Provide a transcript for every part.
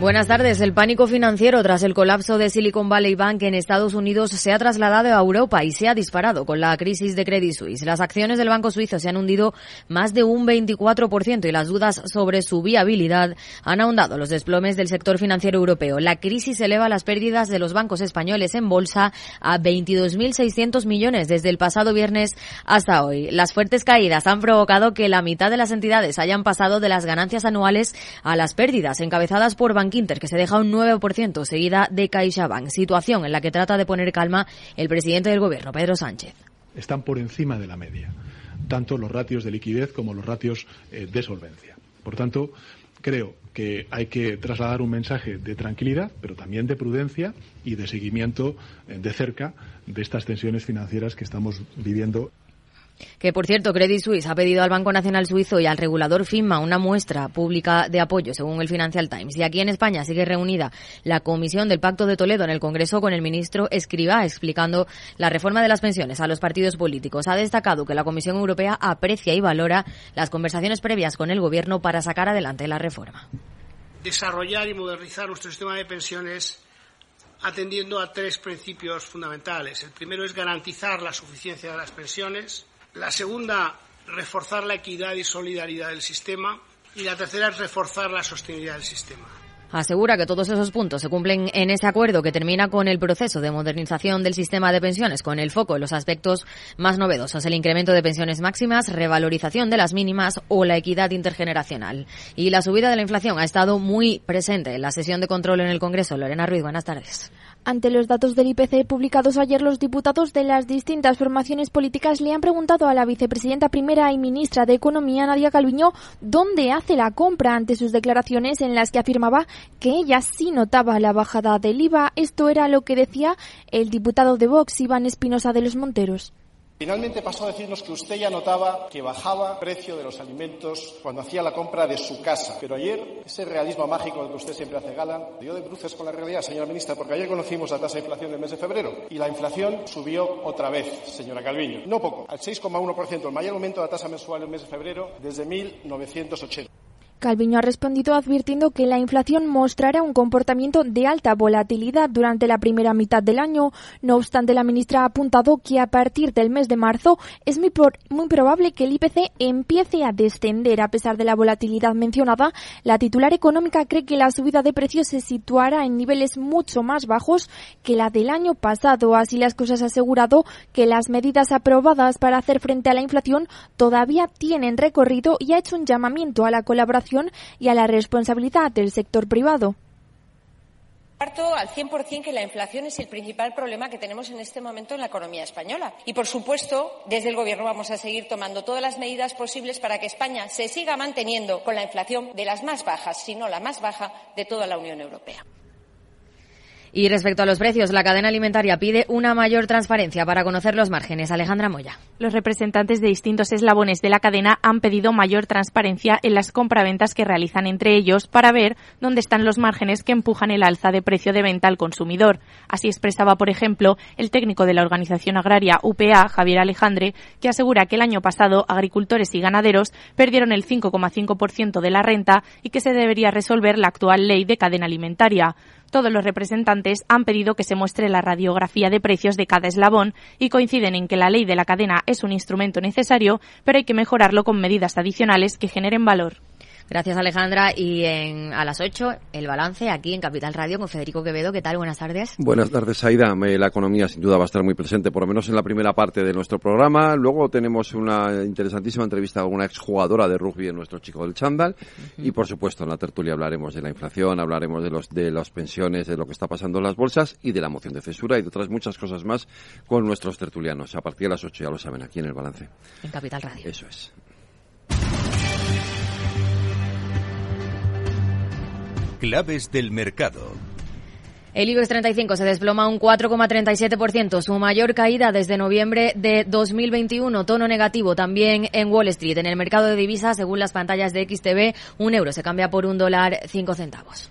Buenas tardes. El pánico financiero tras el colapso de Silicon Valley Bank en Estados Unidos se ha trasladado a Europa y se ha disparado con la crisis de Credit Suisse. Las acciones del banco suizo se han hundido más de un 24% y las dudas sobre su viabilidad han ahondado los desplomes del sector financiero europeo. La crisis eleva las pérdidas de los bancos españoles en bolsa a 22.600 millones desde el pasado viernes hasta hoy. Las fuertes caídas han provocado que la mitad de las entidades hayan pasado de las ganancias anuales a las pérdidas encabezadas por bancos Inter, que se deja un 9%, seguida de CaixaBank, situación en la que trata de poner calma el presidente del Gobierno, Pedro Sánchez. Están por encima de la media, tanto los ratios de liquidez como los ratios eh, de solvencia. Por tanto, creo que hay que trasladar un mensaje de tranquilidad, pero también de prudencia y de seguimiento eh, de cerca de estas tensiones financieras que estamos viviendo. Que, por cierto, Credit Suisse ha pedido al Banco Nacional Suizo y al regulador FINMA una muestra pública de apoyo, según el Financial Times. Y aquí en España sigue reunida la Comisión del Pacto de Toledo en el Congreso con el ministro Escribá explicando la reforma de las pensiones a los partidos políticos. Ha destacado que la Comisión Europea aprecia y valora las conversaciones previas con el Gobierno para sacar adelante la reforma. Desarrollar y modernizar nuestro sistema de pensiones atendiendo a tres principios fundamentales. El primero es garantizar la suficiencia de las pensiones. La segunda, reforzar la equidad y solidaridad del sistema. Y la tercera es reforzar la sostenibilidad del sistema. Asegura que todos esos puntos se cumplen en ese acuerdo que termina con el proceso de modernización del sistema de pensiones, con el foco en los aspectos más novedosos, el incremento de pensiones máximas, revalorización de las mínimas o la equidad intergeneracional. Y la subida de la inflación ha estado muy presente en la sesión de control en el Congreso. Lorena Ruiz, buenas tardes. Ante los datos del IPC publicados ayer, los diputados de las distintas formaciones políticas le han preguntado a la vicepresidenta primera y ministra de Economía, Nadia Calviño, dónde hace la compra ante sus declaraciones en las que afirmaba que ella sí notaba la bajada del IVA. Esto era lo que decía el diputado de Vox, Iván Espinosa de los Monteros. Finalmente pasó a decirnos que usted ya notaba que bajaba el precio de los alimentos cuando hacía la compra de su casa. Pero ayer, ese realismo mágico del que usted siempre hace gala, dio de bruces con la realidad, señora ministra, porque ayer conocimos la tasa de inflación del mes de febrero y la inflación subió otra vez, señora Calviño. No poco, al 6,1%, el mayor aumento de la tasa mensual del mes de febrero desde 1980. Calviño ha respondido advirtiendo que la inflación mostrará un comportamiento de alta volatilidad durante la primera mitad del año. No obstante, la ministra ha apuntado que a partir del mes de marzo es muy, muy probable que el IPC empiece a descender. A pesar de la volatilidad mencionada, la titular económica cree que la subida de precios se situará en niveles mucho más bajos que la del año pasado. Así las cosas ha asegurado que las medidas aprobadas para hacer frente a la inflación todavía tienen recorrido y ha hecho un llamamiento a la colaboración y a la responsabilidad del sector privado. Comparto al 100% que la inflación es el principal problema que tenemos en este momento en la economía española. Y, por supuesto, desde el Gobierno vamos a seguir tomando todas las medidas posibles para que España se siga manteniendo con la inflación de las más bajas, si no la más baja, de toda la Unión Europea. Y respecto a los precios, la cadena alimentaria pide una mayor transparencia para conocer los márgenes. Alejandra Moya. Los representantes de distintos eslabones de la cadena han pedido mayor transparencia en las compraventas que realizan entre ellos para ver dónde están los márgenes que empujan el alza de precio de venta al consumidor. Así expresaba, por ejemplo, el técnico de la organización agraria UPA, Javier Alejandre, que asegura que el año pasado agricultores y ganaderos perdieron el 5,5% de la renta y que se debería resolver la actual ley de cadena alimentaria. Todos los representantes han pedido que se muestre la radiografía de precios de cada eslabón y coinciden en que la ley de la cadena es un instrumento necesario, pero hay que mejorarlo con medidas adicionales que generen valor. Gracias, Alejandra. Y en, a las 8, el balance aquí en Capital Radio con Federico Quevedo. ¿Qué tal? Buenas tardes. Buenas tardes, Aida. La economía sin duda va a estar muy presente, por lo menos en la primera parte de nuestro programa. Luego tenemos una interesantísima entrevista con una exjugadora de rugby en nuestro chico del chándal. Y, por supuesto, en la tertulia hablaremos de la inflación, hablaremos de, los, de las pensiones, de lo que está pasando en las bolsas y de la moción de censura y de otras muchas cosas más con nuestros tertulianos. A partir de las 8, ya lo saben, aquí en el balance. En Capital Radio. Eso es. Claves del mercado. El IBEX 35 se desploma un 4,37%, su mayor caída desde noviembre de 2021, tono negativo también en Wall Street. En el mercado de divisas, según las pantallas de XTV, un euro se cambia por un dólar cinco centavos.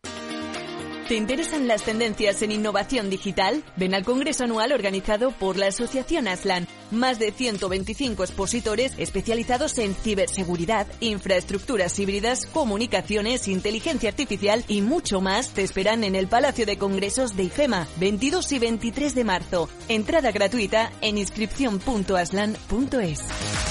¿Te interesan las tendencias en innovación digital? Ven al Congreso Anual organizado por la Asociación Aslan. Más de 125 expositores especializados en ciberseguridad, infraestructuras híbridas, comunicaciones, inteligencia artificial y mucho más te esperan en el Palacio de Congresos de IFEMA, 22 y 23 de marzo. Entrada gratuita en inscripción.aslan.es.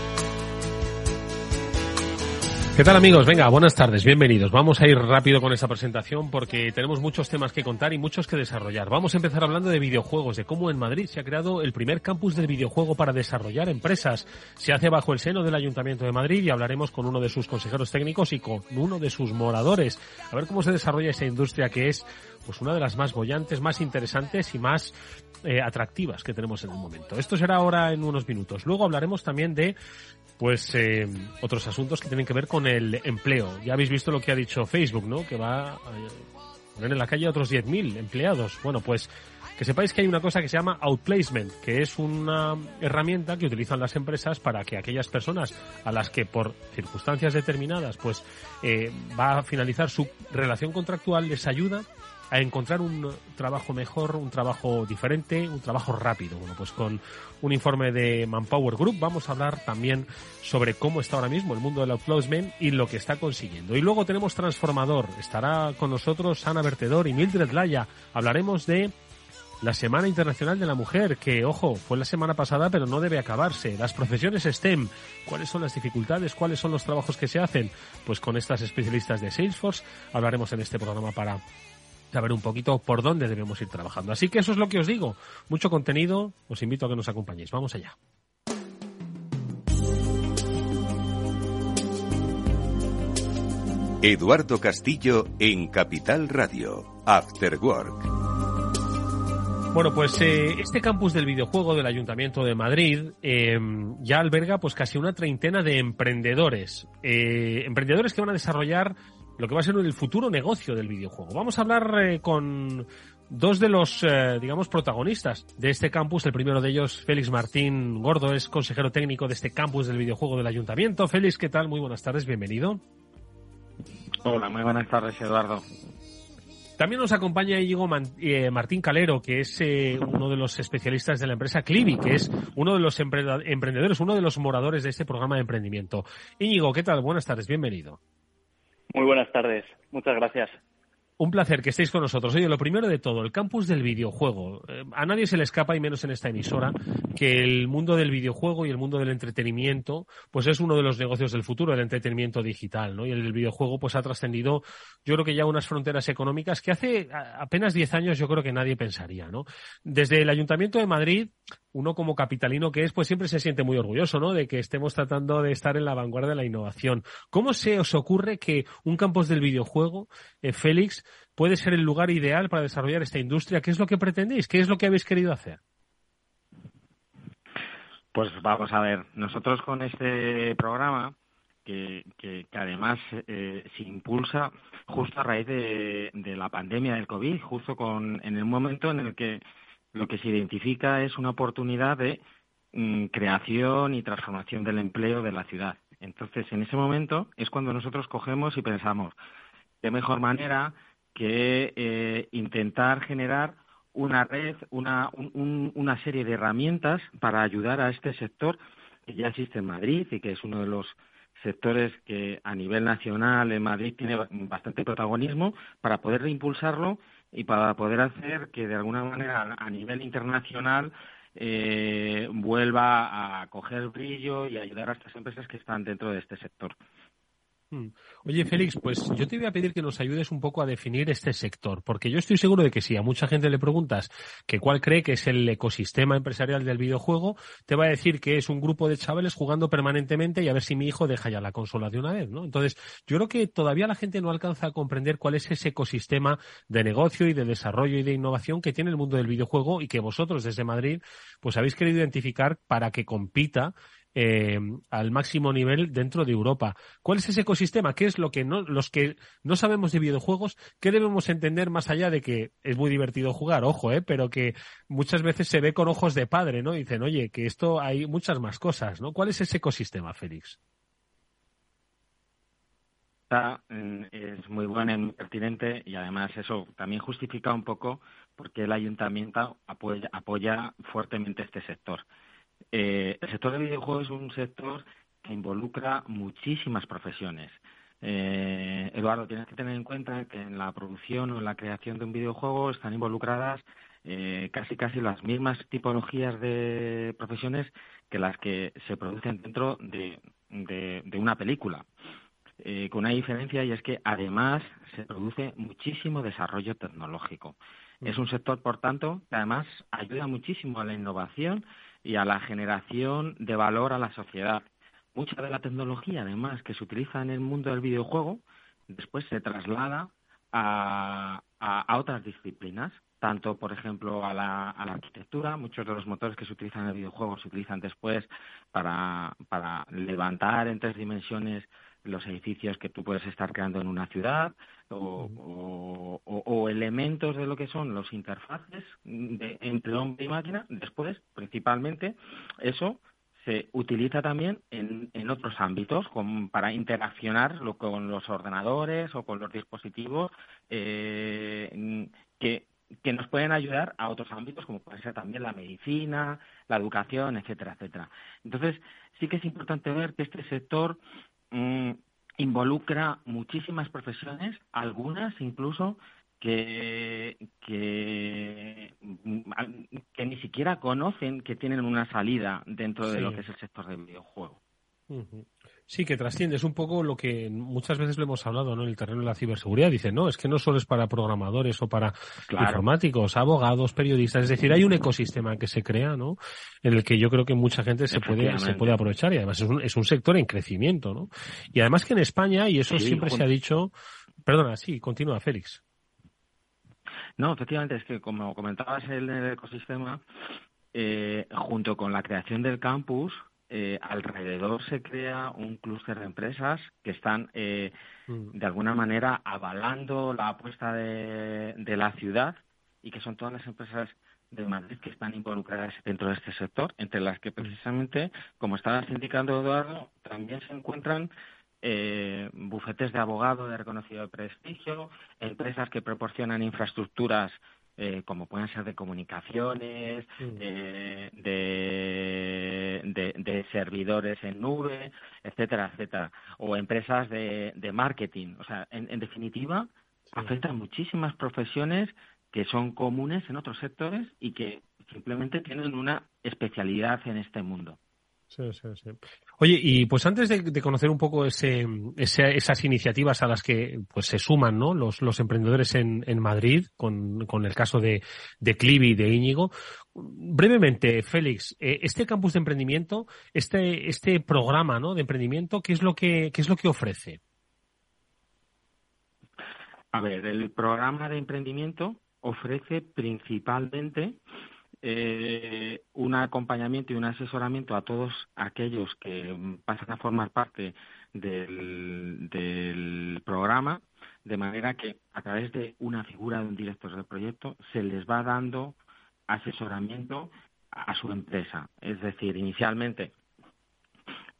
¿Qué tal amigos? Venga, buenas tardes, bienvenidos. Vamos a ir rápido con esta presentación porque tenemos muchos temas que contar y muchos que desarrollar. Vamos a empezar hablando de videojuegos, de cómo en Madrid se ha creado el primer campus del videojuego para desarrollar empresas. Se hace bajo el seno del Ayuntamiento de Madrid y hablaremos con uno de sus consejeros técnicos y con uno de sus moradores. A ver cómo se desarrolla esa industria que es pues una de las más bollantes, más interesantes y más eh, atractivas que tenemos en el momento. Esto será ahora en unos minutos. Luego hablaremos también de pues eh, otros asuntos que tienen que ver con el empleo. Ya habéis visto lo que ha dicho Facebook, ¿no? Que va a poner en la calle a otros 10.000 empleados. Bueno, pues que sepáis que hay una cosa que se llama outplacement, que es una herramienta que utilizan las empresas para que aquellas personas a las que por circunstancias determinadas pues eh, va a finalizar su relación contractual les ayuda a encontrar un trabajo mejor, un trabajo diferente, un trabajo rápido. Bueno, pues con un informe de Manpower Group vamos a hablar también sobre cómo está ahora mismo el mundo del outplacement y lo que está consiguiendo. Y luego tenemos Transformador. Estará con nosotros Ana Vertedor y Mildred Laya. Hablaremos de la Semana Internacional de la Mujer, que, ojo, fue la semana pasada, pero no debe acabarse. Las profesiones STEM, ¿cuáles son las dificultades? ¿Cuáles son los trabajos que se hacen? Pues con estas especialistas de Salesforce hablaremos en este programa para saber un poquito por dónde debemos ir trabajando. Así que eso es lo que os digo. Mucho contenido, os invito a que nos acompañéis. Vamos allá. Eduardo Castillo en Capital Radio, After Work. Bueno, pues eh, este campus del videojuego del Ayuntamiento de Madrid eh, ya alberga pues casi una treintena de emprendedores, eh, emprendedores que van a desarrollar lo que va a ser el futuro negocio del videojuego. Vamos a hablar eh, con dos de los, eh, digamos, protagonistas de este campus. El primero de ellos, Félix Martín Gordo, es consejero técnico de este campus del videojuego del ayuntamiento. Félix, ¿qué tal? Muy buenas tardes, bienvenido. Hola, muy buenas tardes, Eduardo. También nos acompaña Íñigo eh, Martín Calero, que es uno de los especialistas de la empresa Clivi, que es uno de los emprendedores, uno de los moradores de este programa de emprendimiento. Íñigo, ¿qué tal? Buenas tardes, bienvenido. Muy buenas tardes. Muchas gracias. Un placer que estéis con nosotros. Oye, lo primero de todo, el campus del videojuego. Eh, a nadie se le escapa, y menos en esta emisora, que el mundo del videojuego y el mundo del entretenimiento, pues es uno de los negocios del futuro, el entretenimiento digital, ¿no? Y el videojuego, pues ha trascendido, yo creo que ya unas fronteras económicas que hace apenas 10 años yo creo que nadie pensaría, ¿no? Desde el Ayuntamiento de Madrid, uno como capitalino que es, pues siempre se siente muy orgulloso, ¿no? De que estemos tratando de estar en la vanguardia de la innovación. ¿Cómo se os ocurre que un campus del videojuego, eh, Félix, puede ser el lugar ideal para desarrollar esta industria? ¿Qué es lo que pretendéis? ¿Qué es lo que habéis querido hacer? Pues vamos a ver, nosotros con este programa, que, que, además eh, se impulsa justo a raíz de, de, la pandemia del COVID, justo con, en el momento en el que lo que se identifica es una oportunidad de mm, creación y transformación del empleo de la ciudad. Entonces, en ese momento es cuando nosotros cogemos y pensamos, qué mejor manera que eh, intentar generar una red, una, una serie de herramientas para ayudar a este sector que ya existe en Madrid y que es uno de los sectores que a nivel nacional en Madrid tiene bastante protagonismo para poder impulsarlo y para poder hacer que de alguna manera a nivel internacional eh, vuelva a coger brillo y ayudar a estas empresas que están dentro de este sector. Hmm. Oye, Félix, pues yo te voy a pedir que nos ayudes un poco a definir este sector, porque yo estoy seguro de que si a mucha gente le preguntas que cuál cree que es el ecosistema empresarial del videojuego, te va a decir que es un grupo de chavales jugando permanentemente y a ver si mi hijo deja ya la consola de una vez, ¿no? Entonces, yo creo que todavía la gente no alcanza a comprender cuál es ese ecosistema de negocio y de desarrollo y de innovación que tiene el mundo del videojuego y que vosotros desde Madrid, pues habéis querido identificar para que compita eh, al máximo nivel dentro de Europa. ¿Cuál es ese ecosistema? ¿Qué es lo que no, los que no sabemos de videojuegos, qué debemos entender más allá de que es muy divertido jugar, ojo, eh, pero que muchas veces se ve con ojos de padre, ¿no? Dicen, oye, que esto hay muchas más cosas, ¿no? ¿Cuál es ese ecosistema, Félix? es muy bueno y muy pertinente y además eso también justifica un poco porque el ayuntamiento apoya fuertemente este sector. Eh, el sector de videojuegos es un sector que involucra muchísimas profesiones. Eh, Eduardo, tienes que tener en cuenta que en la producción o en la creación de un videojuego están involucradas eh, casi casi las mismas tipologías de profesiones que las que se producen dentro de, una película. con una diferencia y es que además se produce muchísimo desarrollo tecnológico. Es un sector, por tanto, que además ayuda muchísimo a la innovación y a la generación de valor a la sociedad. Mucha de la tecnología, además, que se utiliza en el mundo del videojuego, después se traslada a, otras disciplinas, tanto, por ejemplo, a la, arquitectura. Muchos de los motores que se utilizan en el videojuego se utilizan después para, para levantar en tres dimensiones los edificios que tú puedes estar creando en una ciudad o, elementos de lo que son los interfaces de, entre hombre y máquina. Después, principalmente, eso se utiliza también en, en otros ámbitos como para interaccionar con los ordenadores o con los dispositivos eh, que, que nos pueden ayudar a otros ámbitos como puede ser también la medicina, la educación, etcétera, etcétera. Entonces, sí que es importante ver que este sector Mm, involucra muchísimas profesiones, algunas incluso que, que, mm, que, ni siquiera conocen que tienen una salida dentro de lo que es el sector del videojuego. Sí, que trasciende. Es un poco lo que muchas veces lo hemos hablado ¿no? en el terreno de la ciberseguridad. Dice, no, es que no solo es para programadores o para informáticos, abogados, periodistas. Es decir, hay un ecosistema que se crea, ¿no? En el que yo creo que mucha gente se puede, se puede aprovechar y además es un, es un sector en crecimiento, ¿no? Y además que en España, y eso siempre se ha dicho, perdona, sí, continúa, Félix. No, efectivamente, es que como comentabas el, el ecosistema, eh, junto con la creación del campus, eh, alrededor se crea un clúster de empresas que están eh, mm. de alguna manera avalando la apuesta de, la ciudad y que son todas las empresas de Madrid que están involucradas dentro de este sector, entre las que mm. precisamente, como estabas indicando Eduardo, también se encuentran eh, bufetes de abogado de reconocido prestigio, empresas que proporcionan infraestructuras eh, como pueden ser de comunicaciones, mm. eh, de, servidores en nube, etcétera, etcétera, o empresas de, marketing. O sea, en, definitiva, afectan muchísimas profesiones que son comunes en otros sectores y que simplemente tienen una especialidad en este mundo. Sí, sí, sí. Oye, y pues antes de, conocer un poco ese, esas iniciativas a las que pues se suman ¿no? los, emprendedores en, en Madrid, con, con, el caso de, de Clivi y de Íñigo, brevemente, Félix, eh, este campus de emprendimiento, este, este programa ¿no? de emprendimiento, ¿qué es lo que, qué es lo que ofrece? A ver, el programa de emprendimiento ofrece principalmente eh, un acompañamiento y un asesoramiento a todos aquellos que pasan a formar parte del, programa, de manera que a través de una figura de un director del proyecto se les va dando asesoramiento a su empresa. Es decir, inicialmente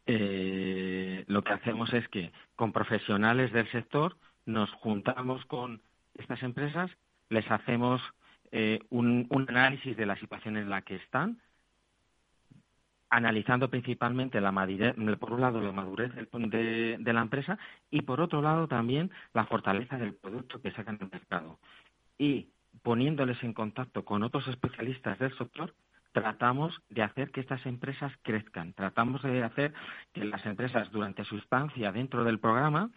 eh, lo que hacemos es que con profesionales del sector nos juntamos con estas empresas, les hacemos eh, un, análisis de la situación en la que están, analizando principalmente la madurez, por un lado la madurez de, de, la empresa y por otro lado también la fortaleza del producto que sacan del mercado. Y poniéndoles en contacto con otros especialistas del sector, tratamos de hacer que estas empresas crezcan. Tratamos de hacer que las empresas durante su estancia dentro del programa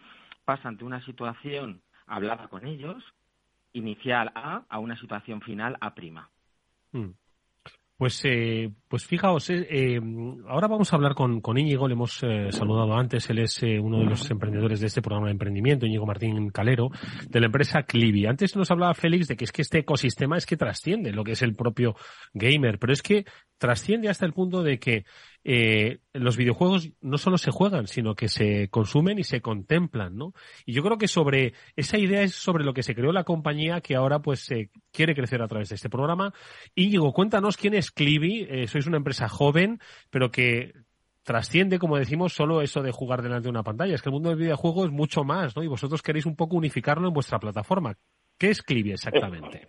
pasan de una situación hablada con ellos, inicial A, a una situación final A prima. Mm. Pues, eh, pues fijaos, eh, eh, ahora vamos a hablar con, con Íñigo, le hemos eh, saludado antes, él es eh, uno de los emprendedores de este programa de emprendimiento, Íñigo Martín Calero, de la empresa Clivi. Antes nos hablaba Félix de que es que este ecosistema es que trasciende lo que es el propio gamer, pero es que trasciende hasta el punto de que eh, los videojuegos no solo se juegan, sino que se consumen y se contemplan, ¿no? Y yo creo que sobre esa idea es sobre lo que se creó la compañía que ahora pues se quiere crecer a través de este programa. Íñigo, cuéntanos quién es Clivi. Eh, sois una empresa joven, pero que trasciende, como decimos, solo eso de jugar delante de una pantalla. Es que el mundo del videojuego es mucho más, ¿no? Y vosotros queréis un poco unificarlo en vuestra plataforma. ¿Qué es Clivi exactamente?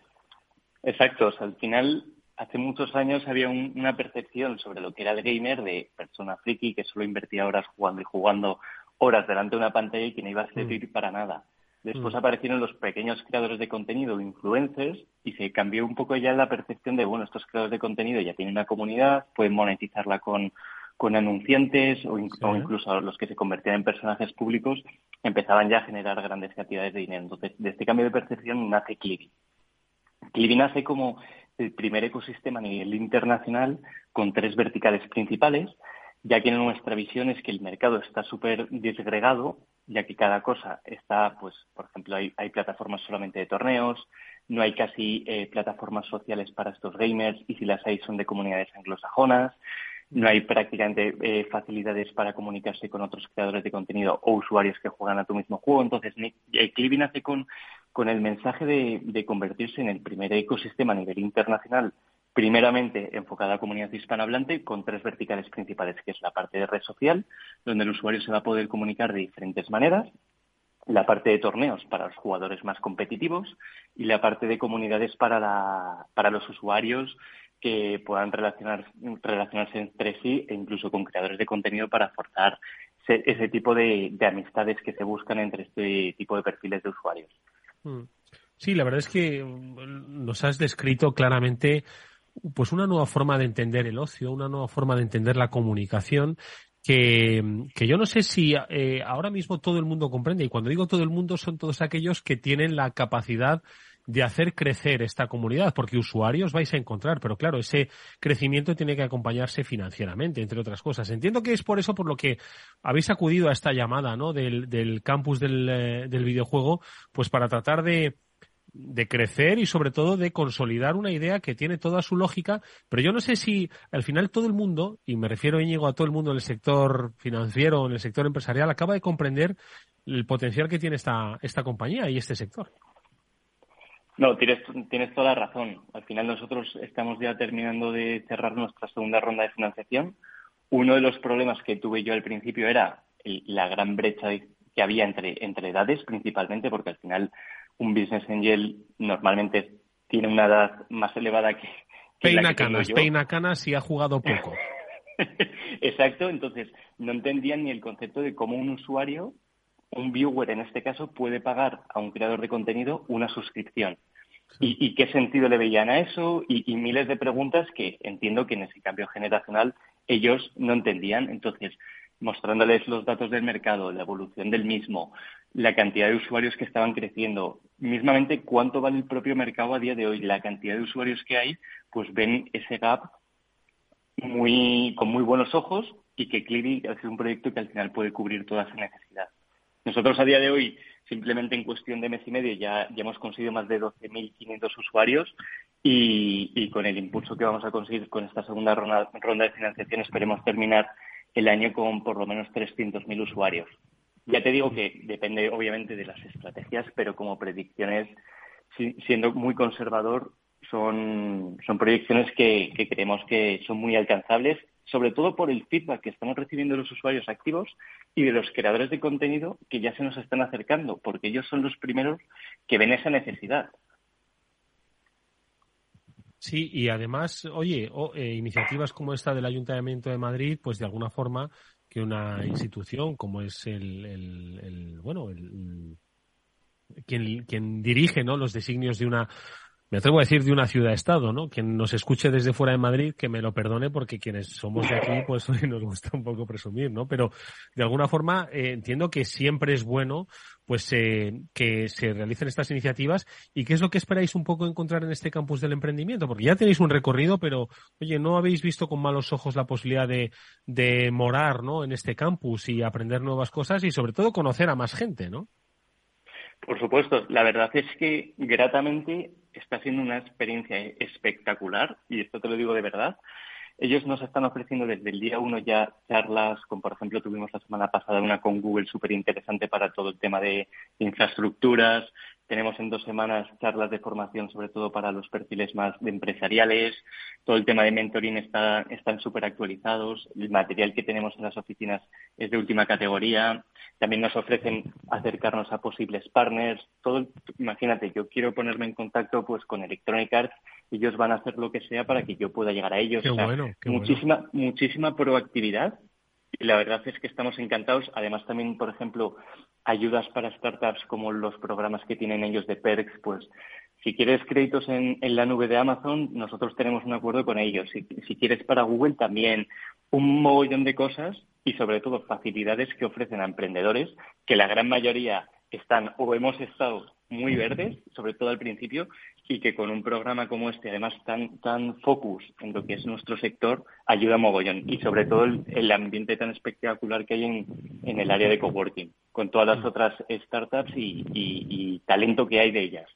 Exacto. Al final hace muchos años había una percepción sobre lo que era el gamer de persona friki que solo invertía horas jugando y jugando horas delante de una pantalla y que no iba a servir mm. para nada. Después mm. aparecieron los pequeños creadores de contenido, influencers, y se cambió un poco ya la percepción de, bueno, estos creadores de contenido ya tienen una comunidad, pueden monetizarla con, con anunciantes o, incluso los que se convertían en personajes públicos empezaban ya a generar grandes cantidades de dinero. Entonces, de este cambio de percepción nace Clivi. Clivi nace como el primer ecosistema a nivel internacional con tres verticales principales, ya que nuestra visión es que el mercado está súper disgregado, ya que cada cosa está, pues, por ejemplo, hay, plataformas solamente de torneos, no hay casi eh, plataformas sociales para estos gamers y si las hay son de comunidades anglosajonas, no hay prácticamente eh, facilidades para comunicarse con otros creadores de contenido o usuarios que juegan a tu mismo juego. Entonces, Clivin hace con con el mensaje de, convertirse en el primer ecosistema a nivel internacional, primeramente enfocado a la comunidad hispanohablante, con tres verticales principales, que es la parte de red social, donde el usuario se va a poder comunicar de diferentes maneras, la parte de torneos para los jugadores más competitivos y la parte de comunidades para, para los usuarios que puedan relacionar, relacionarse entre sí e incluso con creadores de contenido para forzar ese, tipo de amistades que se buscan entre este tipo de perfiles de usuarios. Mm. Sí, la verdad es que mm, nos has descrito claramente pues una nueva forma de entender el ocio, una nueva forma de entender la comunicación que, que yo no sé si eh, ahora mismo todo el mundo comprende y cuando digo todo el mundo son todos aquellos que tienen la capacidad de hacer crecer esta comunidad, porque usuarios vais a encontrar, pero claro, ese crecimiento tiene que acompañarse financieramente, entre otras cosas. Entiendo que es por eso por lo que habéis acudido a esta llamada, ¿no? Del, del campus del, eh, del videojuego, pues para tratar de, de crecer y sobre todo de consolidar una idea que tiene toda su lógica, pero yo no sé si al final todo el mundo, y me refiero Íñigo a todo el mundo en el sector financiero, en el sector empresarial, acaba de comprender el potencial que tiene esta, esta compañía y este sector. No, tienes, tienes toda la razón. Al final nosotros estamos ya terminando de cerrar nuestra segunda ronda de financiación. Uno de los problemas que tuve yo al principio era la gran brecha que había entre, entre edades, principalmente, porque al final un business angel normalmente tiene una edad más elevada que, peina la que canas, peina canas y ha jugado poco. Exacto, entonces no entendían ni el concepto de cómo un usuario un viewer en este caso puede pagar a un creador de contenido una suscripción. ¿Y, qué sentido le veían a eso? Y, miles de preguntas que entiendo que en ese cambio generacional ellos no entendían. Entonces, mostrándoles los datos del mercado, la evolución del mismo, la cantidad de usuarios que estaban creciendo, mismamente cuánto vale el propio mercado a día de hoy, la cantidad de usuarios que hay, pues ven ese gap muy, con muy buenos ojos y que Clivi es un proyecto que al final puede cubrir toda esa necesidad. Nosotros a día de hoy, simplemente en cuestión de mes y medio, ya, ya hemos conseguido más de 12.500 usuarios y, con el impulso que vamos a conseguir con esta segunda ronda, de financiación esperemos terminar el año con por lo menos 300.000 usuarios. Ya te digo que depende obviamente de las estrategias, pero como predicciones, siendo muy conservador, son, son proyecciones que, que creemos que son muy alcanzables sobre todo por el feedback que estamos recibiendo de los usuarios activos y de los creadores de contenido que ya se nos están acercando, porque ellos son los primeros que ven esa necesidad. Sí, y además, oye, eh, iniciativas como esta del Ayuntamiento de Madrid, pues de alguna forma que una institución como es el, bueno, el, quien, quien dirige ¿no? los designios de una me atrevo a decir de una ciudad-estado, ¿no? Quien nos escuche desde fuera de Madrid, que me lo perdone, porque quienes somos de aquí, pues nos gusta un poco presumir, ¿no? Pero de alguna forma eh, entiendo que siempre es bueno, pues, eh, que se realicen estas iniciativas. ¿Y qué es lo que esperáis un poco encontrar en este campus del emprendimiento? Porque ya tenéis un recorrido, pero, oye, ¿no habéis visto con malos ojos la posibilidad de morar, ¿no? En este campus y aprender nuevas cosas y sobre todo conocer a más gente, ¿no? Por supuesto, la verdad es que gratamente está siendo una experiencia espectacular, y esto te lo digo de verdad. Ellos nos están ofreciendo desde el día uno ya charlas, como por ejemplo tuvimos la semana pasada una con Google súper interesante para todo el tema de infraestructuras, tenemos en dos semanas charlas de formación, sobre todo para los perfiles más de empresariales. Todo el tema de mentoring está, están súper actualizados. El material que tenemos en las oficinas es de última categoría. También nos ofrecen acercarnos a posibles partners. Todo, imagínate, yo quiero ponerme en contacto pues con Electronic Arts ellos van a hacer lo que sea para que yo pueda llegar a ellos. muchísima, muchísima proactividad y la verdad es que estamos encantados. Además, también, por ejemplo, ayudas para startups como los programas que tienen ellos de Perks, pues si quieres créditos en, la nube de Amazon, nosotros tenemos un acuerdo con ellos. Si, si, quieres para Google, también un mogollón de cosas y sobre todo facilidades que ofrecen a emprendedores, que la gran mayoría están o hemos estado muy verdes, sobre todo al principio, y que con un programa como este, además tan, tan focus en lo que es nuestro sector, ayuda mogollón. Y sobre todo el, ambiente tan espectacular que hay en, en, el área de coworking, con todas las otras startups y talento que hay de ellas.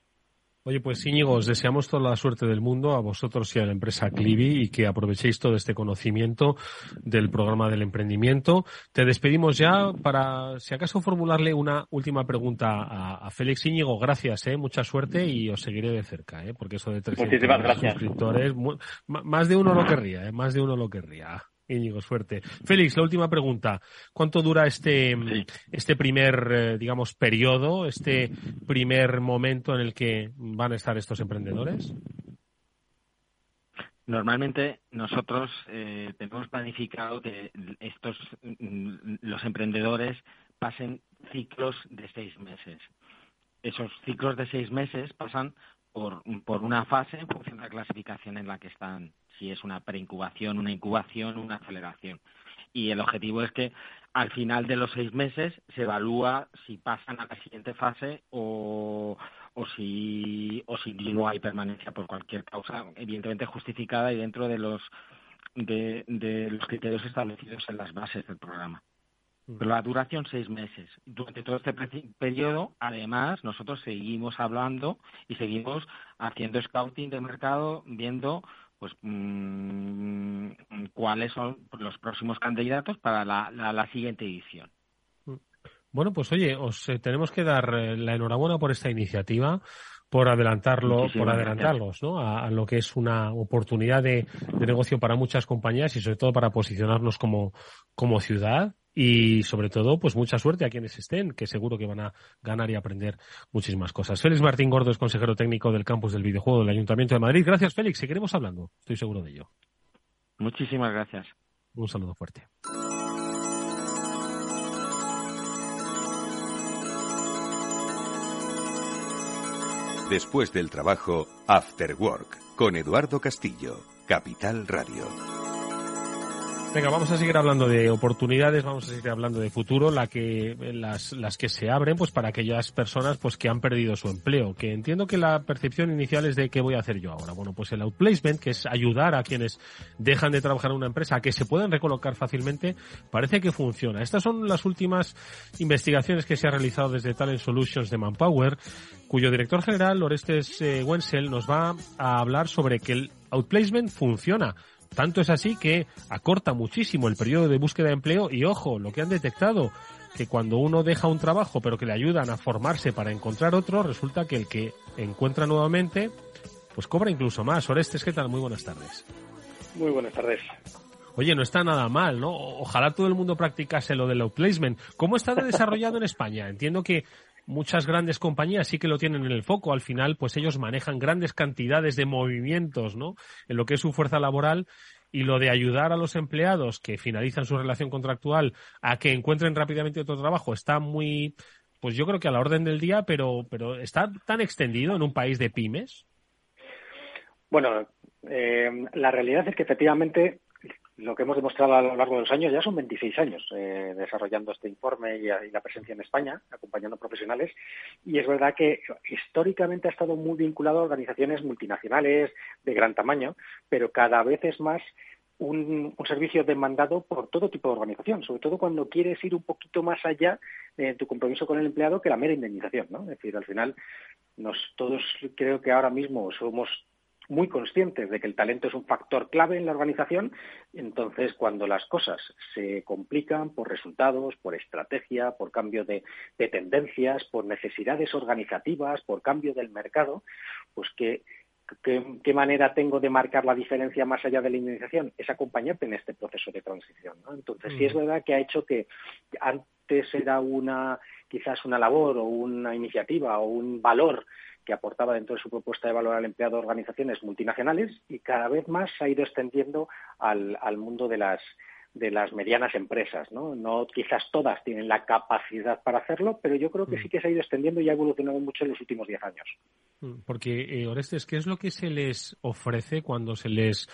Oye, pues Íñigo, os deseamos toda la suerte del mundo a vosotros y a la empresa Clivi y que aprovechéis todo este conocimiento del programa del emprendimiento. Te despedimos ya para, si acaso, formularle una última pregunta a, Félix Íñigo. Gracias, ¿eh? mucha suerte y os seguiré de cerca, ¿eh? porque eso de 300 suscriptores, más de uno lo querría, ¿eh? más de uno lo querría. Íñigo, suerte. Félix, la última pregunta. ¿Cuánto dura este, este primer, eh, digamos, periodo, este primer momento en el que van a estar estos emprendedores? Normalmente nosotros eh, tenemos planificado que estos mm, los emprendedores pasen ciclos de seis meses. Esos ciclos de seis meses pasan por, por una fase en función de la clasificación en la que están si es una preincubación, una incubación, una aceleración. Y el objetivo es que al final de los seis meses se evalúa si pasan a la siguiente fase o, o si o si no hay permanencia por cualquier causa, evidentemente justificada y dentro de los de, de los criterios establecidos en las bases del programa. Mm. Pero la duración seis meses. Durante todo este periodo, además, nosotros seguimos hablando y seguimos haciendo scouting de mercado, viendo pues mmm, cuáles son los próximos candidatos para la, siguiente edición. Bueno, pues oye, os eh, tenemos que dar eh, la enhorabuena por esta iniciativa, por adelantarlo, por adelantarlos, ¿no? A, lo que es una oportunidad de, de, negocio para muchas compañías y sobre todo para posicionarnos como, como ciudad y sobre todo, pues mucha suerte a quienes estén, que seguro que van a ganar y aprender muchísimas cosas. Félix Martín Gordo es consejero técnico del campus del videojuego del Ayuntamiento de Madrid. Gracias, Félix. Seguiremos hablando. Estoy seguro de ello. Muchísimas gracias. Un saludo fuerte. Después del trabajo, After Work, con Eduardo Castillo, Capital Radio. Venga, vamos a seguir hablando de oportunidades, vamos a seguir hablando de futuro, la que, las, las que se abren pues para aquellas personas pues que han perdido su empleo, que entiendo que la percepción inicial es de qué voy a hacer yo ahora. Bueno, pues el outplacement, que es ayudar a quienes dejan de trabajar en una empresa a que se puedan recolocar fácilmente, parece que funciona. Estas son las últimas investigaciones que se ha realizado desde Talent Solutions de Manpower, cuyo director general, Orestes eh, Wenzel, nos va a hablar sobre que el outplacement funciona tanto es así que acorta muchísimo el periodo de búsqueda de empleo y ojo, lo que han detectado, que cuando uno deja un trabajo pero que le ayudan a formarse para encontrar otro, resulta que el que encuentra nuevamente, pues cobra incluso más. Orestes, ¿qué tal? Muy buenas tardes. Muy buenas tardes. Oye, no está nada mal, ¿no? Ojalá todo el mundo practicase lo del outplacement. ¿Cómo está desarrollado en España? Entiendo que muchas grandes compañías sí que lo tienen en el foco. Al final, pues ellos manejan grandes cantidades de movimientos, ¿no? En lo que es su fuerza laboral y lo de ayudar a los empleados que finalizan su relación contractual a que encuentren rápidamente otro trabajo está muy, pues yo creo que a la orden del día, pero, pero está tan extendido en un país de pymes. Bueno, eh, la realidad es que efectivamente lo que hemos demostrado a lo largo de los años ya son 26 años eh, desarrollando este informe y, la presencia en España, acompañando profesionales. Y es verdad que históricamente ha estado muy vinculado a organizaciones multinacionales de gran tamaño, pero cada vez es más un, servicio demandado por todo tipo de organización, sobre todo cuando quieres ir un poquito más allá de tu compromiso con el empleado que la mera indemnización. ¿no? Es decir, al final, nos, todos creo que ahora mismo somos muy conscientes de que el talento es un factor clave en la organización, entonces cuando las cosas se complican por resultados, por estrategia, por cambio de, tendencias, por necesidades organizativas, por cambio del mercado, pues que ¿Qué, manera tengo de marcar la diferencia más allá de la indemnización? Es acompañarte en este proceso de transición. Entonces, sí es mm. verdad que ha hecho que antes era una quizás una labor o una iniciativa o un valor que aportaba dentro de su propuesta de valor al empleado organizaciones multinacionales y cada vez más se ha ido extendiendo al, mundo de las de las medianas empresas, ¿no? No quizás todas tienen la capacidad para hacerlo, pero yo creo que mm. sí que se ha ido extendiendo y ha evolucionado mucho en los últimos diez años. Mm, porque, eh, Orestes, ¿qué es lo que se les ofrece cuando se les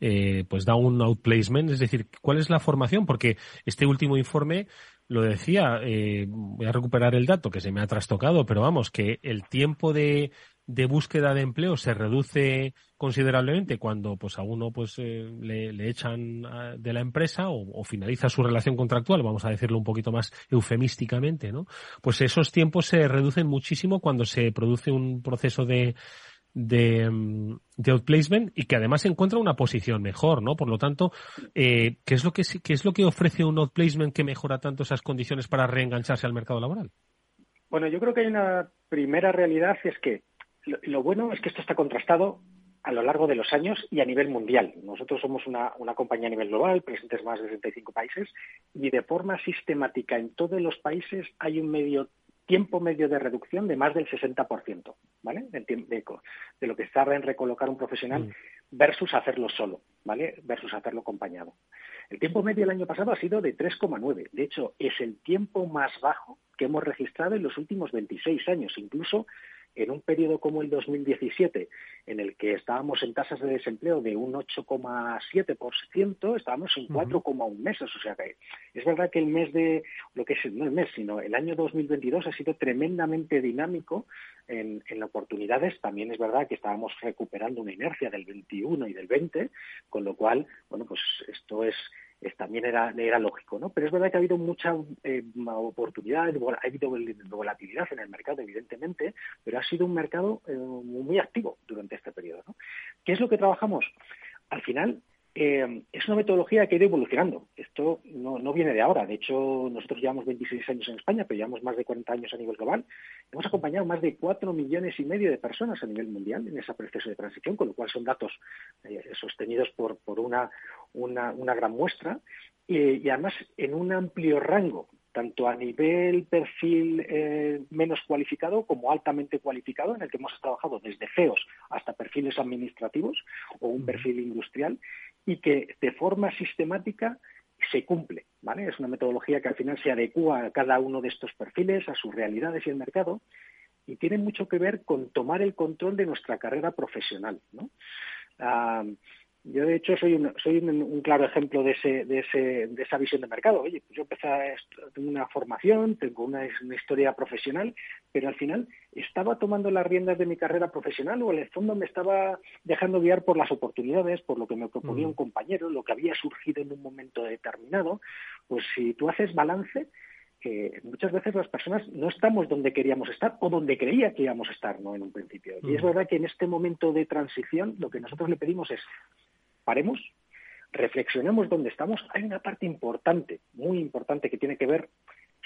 eh, pues da un outplacement? Es decir, ¿cuál es la formación? Porque este último informe lo decía, eh, voy a recuperar el dato que se me ha trastocado, pero vamos, que el tiempo de, de búsqueda de empleo se reduce considerablemente cuando pues a uno pues eh, le, echan ah, de la empresa o, finaliza su relación contractual, vamos a decirlo un poquito más eufemísticamente, ¿no? Pues esos tiempos se reducen muchísimo cuando se produce un proceso de, de, mm, de, outplacement y que además encuentra una posición mejor, ¿no? Por lo tanto, eh, ¿qué es lo que qué es lo que ofrece un outplacement que mejora tanto esas condiciones para reengancharse al mercado laboral? Bueno, yo creo que hay una primera realidad es que lo, bueno es que esto está contrastado a lo largo de los años y a nivel mundial. Nosotros somos una, una, compañía a nivel global, presentes en más de 65 países, y de forma sistemática en todos los países hay un medio tiempo medio de reducción de más del 60%, ¿vale? De, de, de lo que tarda en recolocar un profesional mm. versus hacerlo solo, ¿vale? Versus hacerlo acompañado. El tiempo medio el año pasado ha sido de 3,9. De hecho, es el tiempo más bajo que hemos registrado en los últimos 26 años. Incluso en un periodo como el 2017, en el que estábamos en tasas de desempleo de un 8,7%, estábamos en 4,1 meses. O sea que es verdad que el mes de, lo que es, no el mes, sino el año 2022 ha sido tremendamente dinámico en, en oportunidades. También es verdad que estábamos recuperando una inercia del 21 y del 20, con lo cual, bueno, pues esto es también era, era lógico, ¿no? Pero es verdad que ha habido mucha eh, oportunidad, ha habido volatilidad en el mercado, evidentemente, pero ha sido un mercado eh, muy activo durante este periodo, ¿no? ¿Qué es lo que trabajamos? Al final, eh, es una metodología que ha ido evolucionando. Esto no, viene de ahora. De hecho, nosotros llevamos 26 años en España, pero llevamos más de 40 años a nivel global. Hemos acompañado más de 4 millones y medio de personas a nivel mundial en ese proceso de transición, con lo cual son datos eh, sostenidos por, una, gran muestra y además en un amplio rango tanto a nivel perfil eh, menos cualificado como altamente cualificado, en el que hemos trabajado desde CEOs hasta perfiles administrativos o un perfil industrial, y que de forma sistemática se cumple, ¿vale? Es una metodología que al final se adecua a cada uno de estos perfiles, a sus realidades y el mercado, y tiene mucho que ver con tomar el control de nuestra carrera profesional, ¿no? Ah, yo, de hecho, soy un, soy un, claro ejemplo de, ese, de, ese, de esa visión de mercado. Oye, pues yo empecé, tengo una formación, tengo una, una, historia profesional, pero al final estaba tomando las riendas de mi carrera profesional o en el fondo me estaba dejando guiar por las oportunidades, por lo que me proponía mm. un compañero, lo que había surgido en un momento determinado. Pues si tú haces balance, que muchas veces las personas no estamos donde queríamos estar o donde creía que íbamos a estar ¿no? en un principio. Y es mm. verdad que en este momento de transición lo que nosotros le pedimos es paremos, reflexionemos dónde estamos. Hay una parte importante, muy importante, que tiene que ver,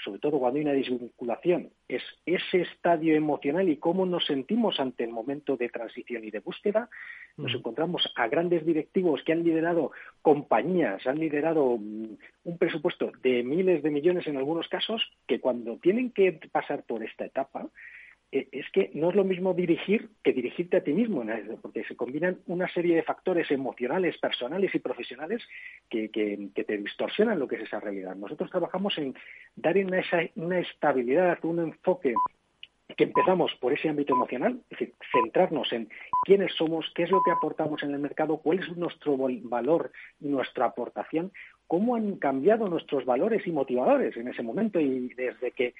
sobre todo cuando hay una desvinculación, es ese estadio emocional y cómo nos sentimos ante el momento de transición y de búsqueda. Nos encontramos a grandes directivos que han liderado compañías, han liderado mm, un presupuesto de miles de millones en algunos casos, que cuando tienen que pasar por esta etapa, es que no es lo mismo dirigir que dirigirte a ti mismo, porque se combinan una serie de factores emocionales, personales y profesionales que, te distorsionan lo que es esa realidad. Nosotros trabajamos en dar una, una estabilidad, un enfoque que empezamos por ese ámbito emocional, es decir, centrarnos en quiénes somos, qué es lo que aportamos en el mercado, cuál es nuestro valor nuestra aportación, cómo han cambiado nuestros valores y motivadores en ese momento y desde que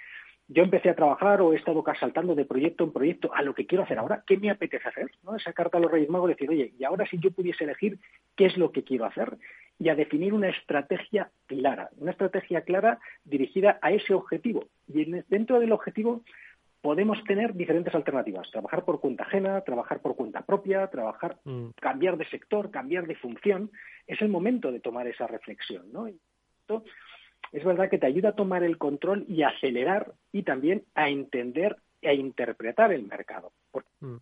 yo empecé a trabajar o he estado saltando de proyecto en proyecto a lo que quiero hacer ahora, ¿qué me apetece hacer? ¿no? Esa carta a los Reyes Magos, decir, oye, y ahora si yo pudiese elegir qué es lo que quiero hacer y a definir una estrategia clara, una estrategia clara dirigida a ese objetivo. Y dentro del objetivo podemos tener diferentes alternativas. Trabajar por cuenta ajena, trabajar por cuenta propia, trabajar, mm. cambiar de sector, cambiar de función. Es el momento de tomar esa reflexión, ¿no? Esto es verdad que te ayuda a tomar el control y acelerar y también a entender e interpretar el mercado. Mm.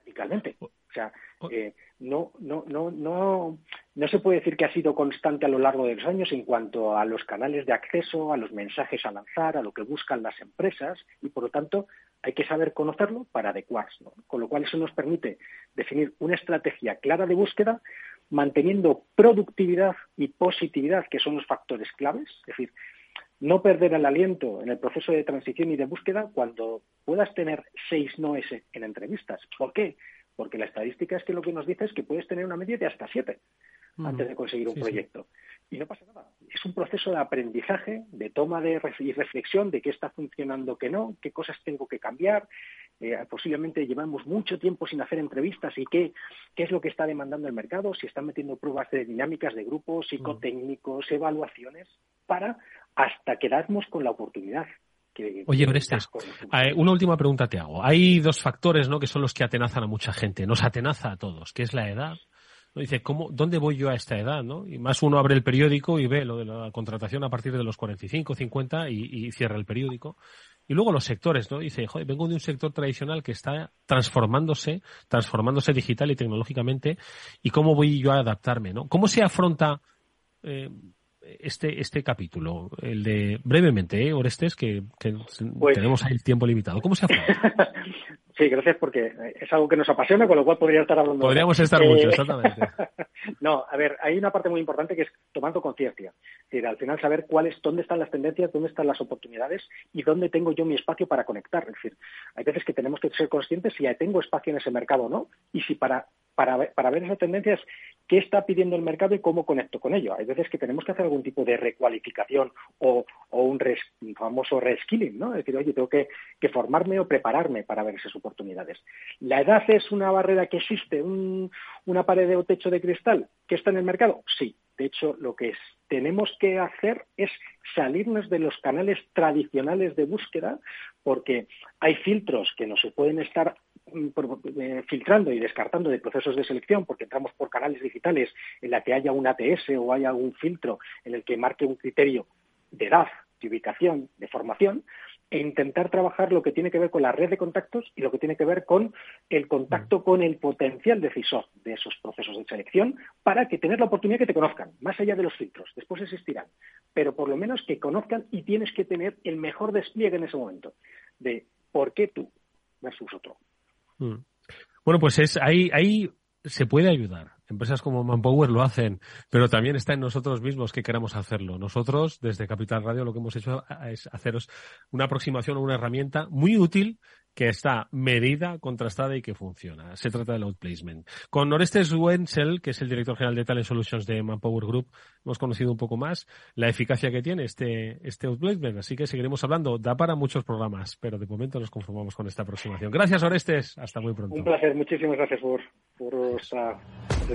Radicalmente. O sea, eh, no, no, no, no, no se puede decir que ha sido constante a lo largo de los años en cuanto a los canales de acceso, a los mensajes a lanzar, a lo que buscan las empresas y, por lo tanto, hay que saber conocerlo para adecuarse. Con lo cual, eso nos permite definir una estrategia clara de búsqueda, manteniendo productividad y positividad, que son los factores claves, es decir, no perder el aliento en el proceso de transición y de búsqueda cuando puedas tener seis noes en entrevistas. ¿Por qué? Porque la estadística es que lo que nos dice es que puedes tener una media de hasta siete antes de conseguir un proyecto. Y no pasa nada. Es un proceso de aprendizaje, de toma de y reflexión de qué está funcionando, qué no, qué cosas tengo que cambiar. Eh, posiblemente llevamos mucho tiempo sin hacer entrevistas y qué, qué es lo que está demandando el mercado, si están metiendo pruebas de dinámicas de grupos, psicotécnicos, evaluaciones, para hasta quedarnos con la oportunidad Oye, Orestes, una última pregunta te hago. Hay dos factores ¿no? que son los que atenazan a mucha gente. Nos atenaza a todos, que es la edad. Dice, ¿cómo, ¿dónde voy yo a esta edad? ¿no? Y más uno abre el periódico y ve lo de la contratación a partir de los 45, 50 y, y cierra el periódico. Y luego los sectores, ¿no? Dice, joder, vengo de un sector tradicional que está transformándose, transformándose digital y tecnológicamente, y cómo voy yo a adaptarme, ¿no? ¿Cómo se afronta eh, este, este capítulo, el de brevemente, ¿eh, Orestes, que, pues tenemos ahí el tiempo limitado. ¿Cómo se hace? sí, gracias, porque es algo que nos apasiona, con lo cual podría estar hablando. Podríamos estar mucho, eh, exactamente. no, a ver, hay una parte muy importante que es tomando conciencia. Es decir, al final saber cuáles, dónde están las tendencias, dónde están las oportunidades y dónde tengo yo mi espacio para conectar. Es decir, hay veces que tenemos que ser conscientes si tengo espacio en ese mercado o no, y si para para, para ver esas tendencias, qué está pidiendo el mercado y cómo conecto con ello. Hay veces que tenemos que hacer algún tipo de recualificación o, un, famoso reskilling, ¿no? Es decir, oye, tengo que, formarme o prepararme para ver esas oportunidades. ¿La edad es una barrera que existe, una pared o techo de cristal que está en el mercado? Sí. De hecho, lo que tenemos que hacer es salirnos de los canales tradicionales de búsqueda porque hay filtros que no se pueden estar filtrando y descartando de procesos de selección porque entramos por canales digitales en la que haya un ATS o haya algún filtro en el que marque un criterio de edad, de ubicación, de formación, e intentar trabajar lo que tiene que ver con la red de contactos y lo que tiene que ver con el contacto mm. con el potencial decisor de esos procesos de selección para que tener la oportunidad que te conozcan, más allá de los filtros, después existirán, pero por lo menos que conozcan y tienes que tener el mejor despliegue en ese momento de por qué tú versus otro. Mm. Bueno, pues es ahí, ahí se puede ayudar. Empresas como Manpower lo hacen, pero también está en nosotros mismos que queramos hacerlo. Nosotros, desde Capital Radio, lo que hemos hecho es haceros una aproximación o una herramienta muy útil que está medida, contrastada y que funciona. Se trata del outplacement. Con Orestes Wenzel, que es el director general de Talent Solutions de Manpower Group, hemos conocido un poco más la eficacia que tiene este, este outplacement. Así que seguiremos hablando. Da para muchos programas, pero de momento nos conformamos con esta aproximación. Gracias, Orestes. Hasta muy pronto. Un placer. Muchísimas gracias por, por esta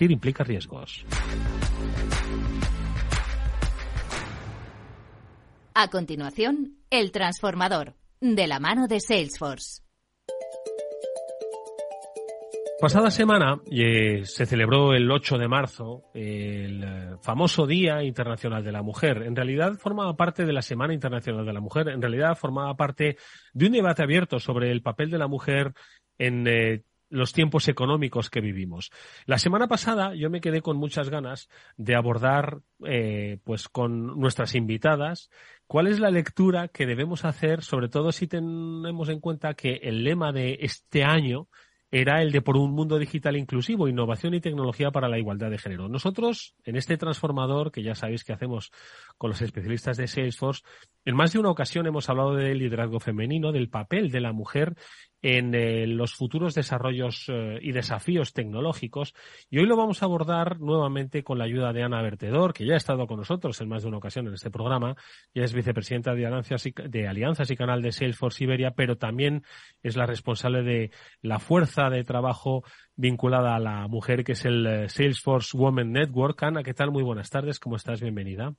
implica riesgos. A continuación, El Transformador, de la mano de Salesforce. Pasada semana eh, se celebró el 8 de marzo el eh, famoso Día Internacional de la Mujer. En realidad formaba parte de la Semana Internacional de la Mujer. En realidad formaba parte de un debate abierto sobre el papel de la mujer en eh, los tiempos económicos que vivimos. La semana pasada yo me quedé con muchas ganas de abordar, eh, pues con nuestras invitadas, cuál es la lectura que debemos hacer, sobre todo si tenemos en cuenta que el lema de este año era el de por un mundo digital inclusivo, innovación y tecnología para la igualdad de género. Nosotros, en este transformador, que ya sabéis que hacemos con los especialistas de Salesforce, en más de una ocasión hemos hablado del liderazgo femenino, del papel de la mujer en eh, los futuros desarrollos eh, y desafíos tecnológicos. Y hoy lo vamos a abordar nuevamente con la ayuda de Ana Vertedor, que ya ha estado con nosotros en más de una ocasión en este programa. Ella es vicepresidenta de Alianzas y, de Alianzas y Canal de Salesforce Iberia, pero también es la responsable de la fuerza de trabajo vinculada a la mujer, que es el eh, Salesforce Women Network. Ana, ¿qué tal? Muy buenas tardes. ¿Cómo estás? Bienvenida.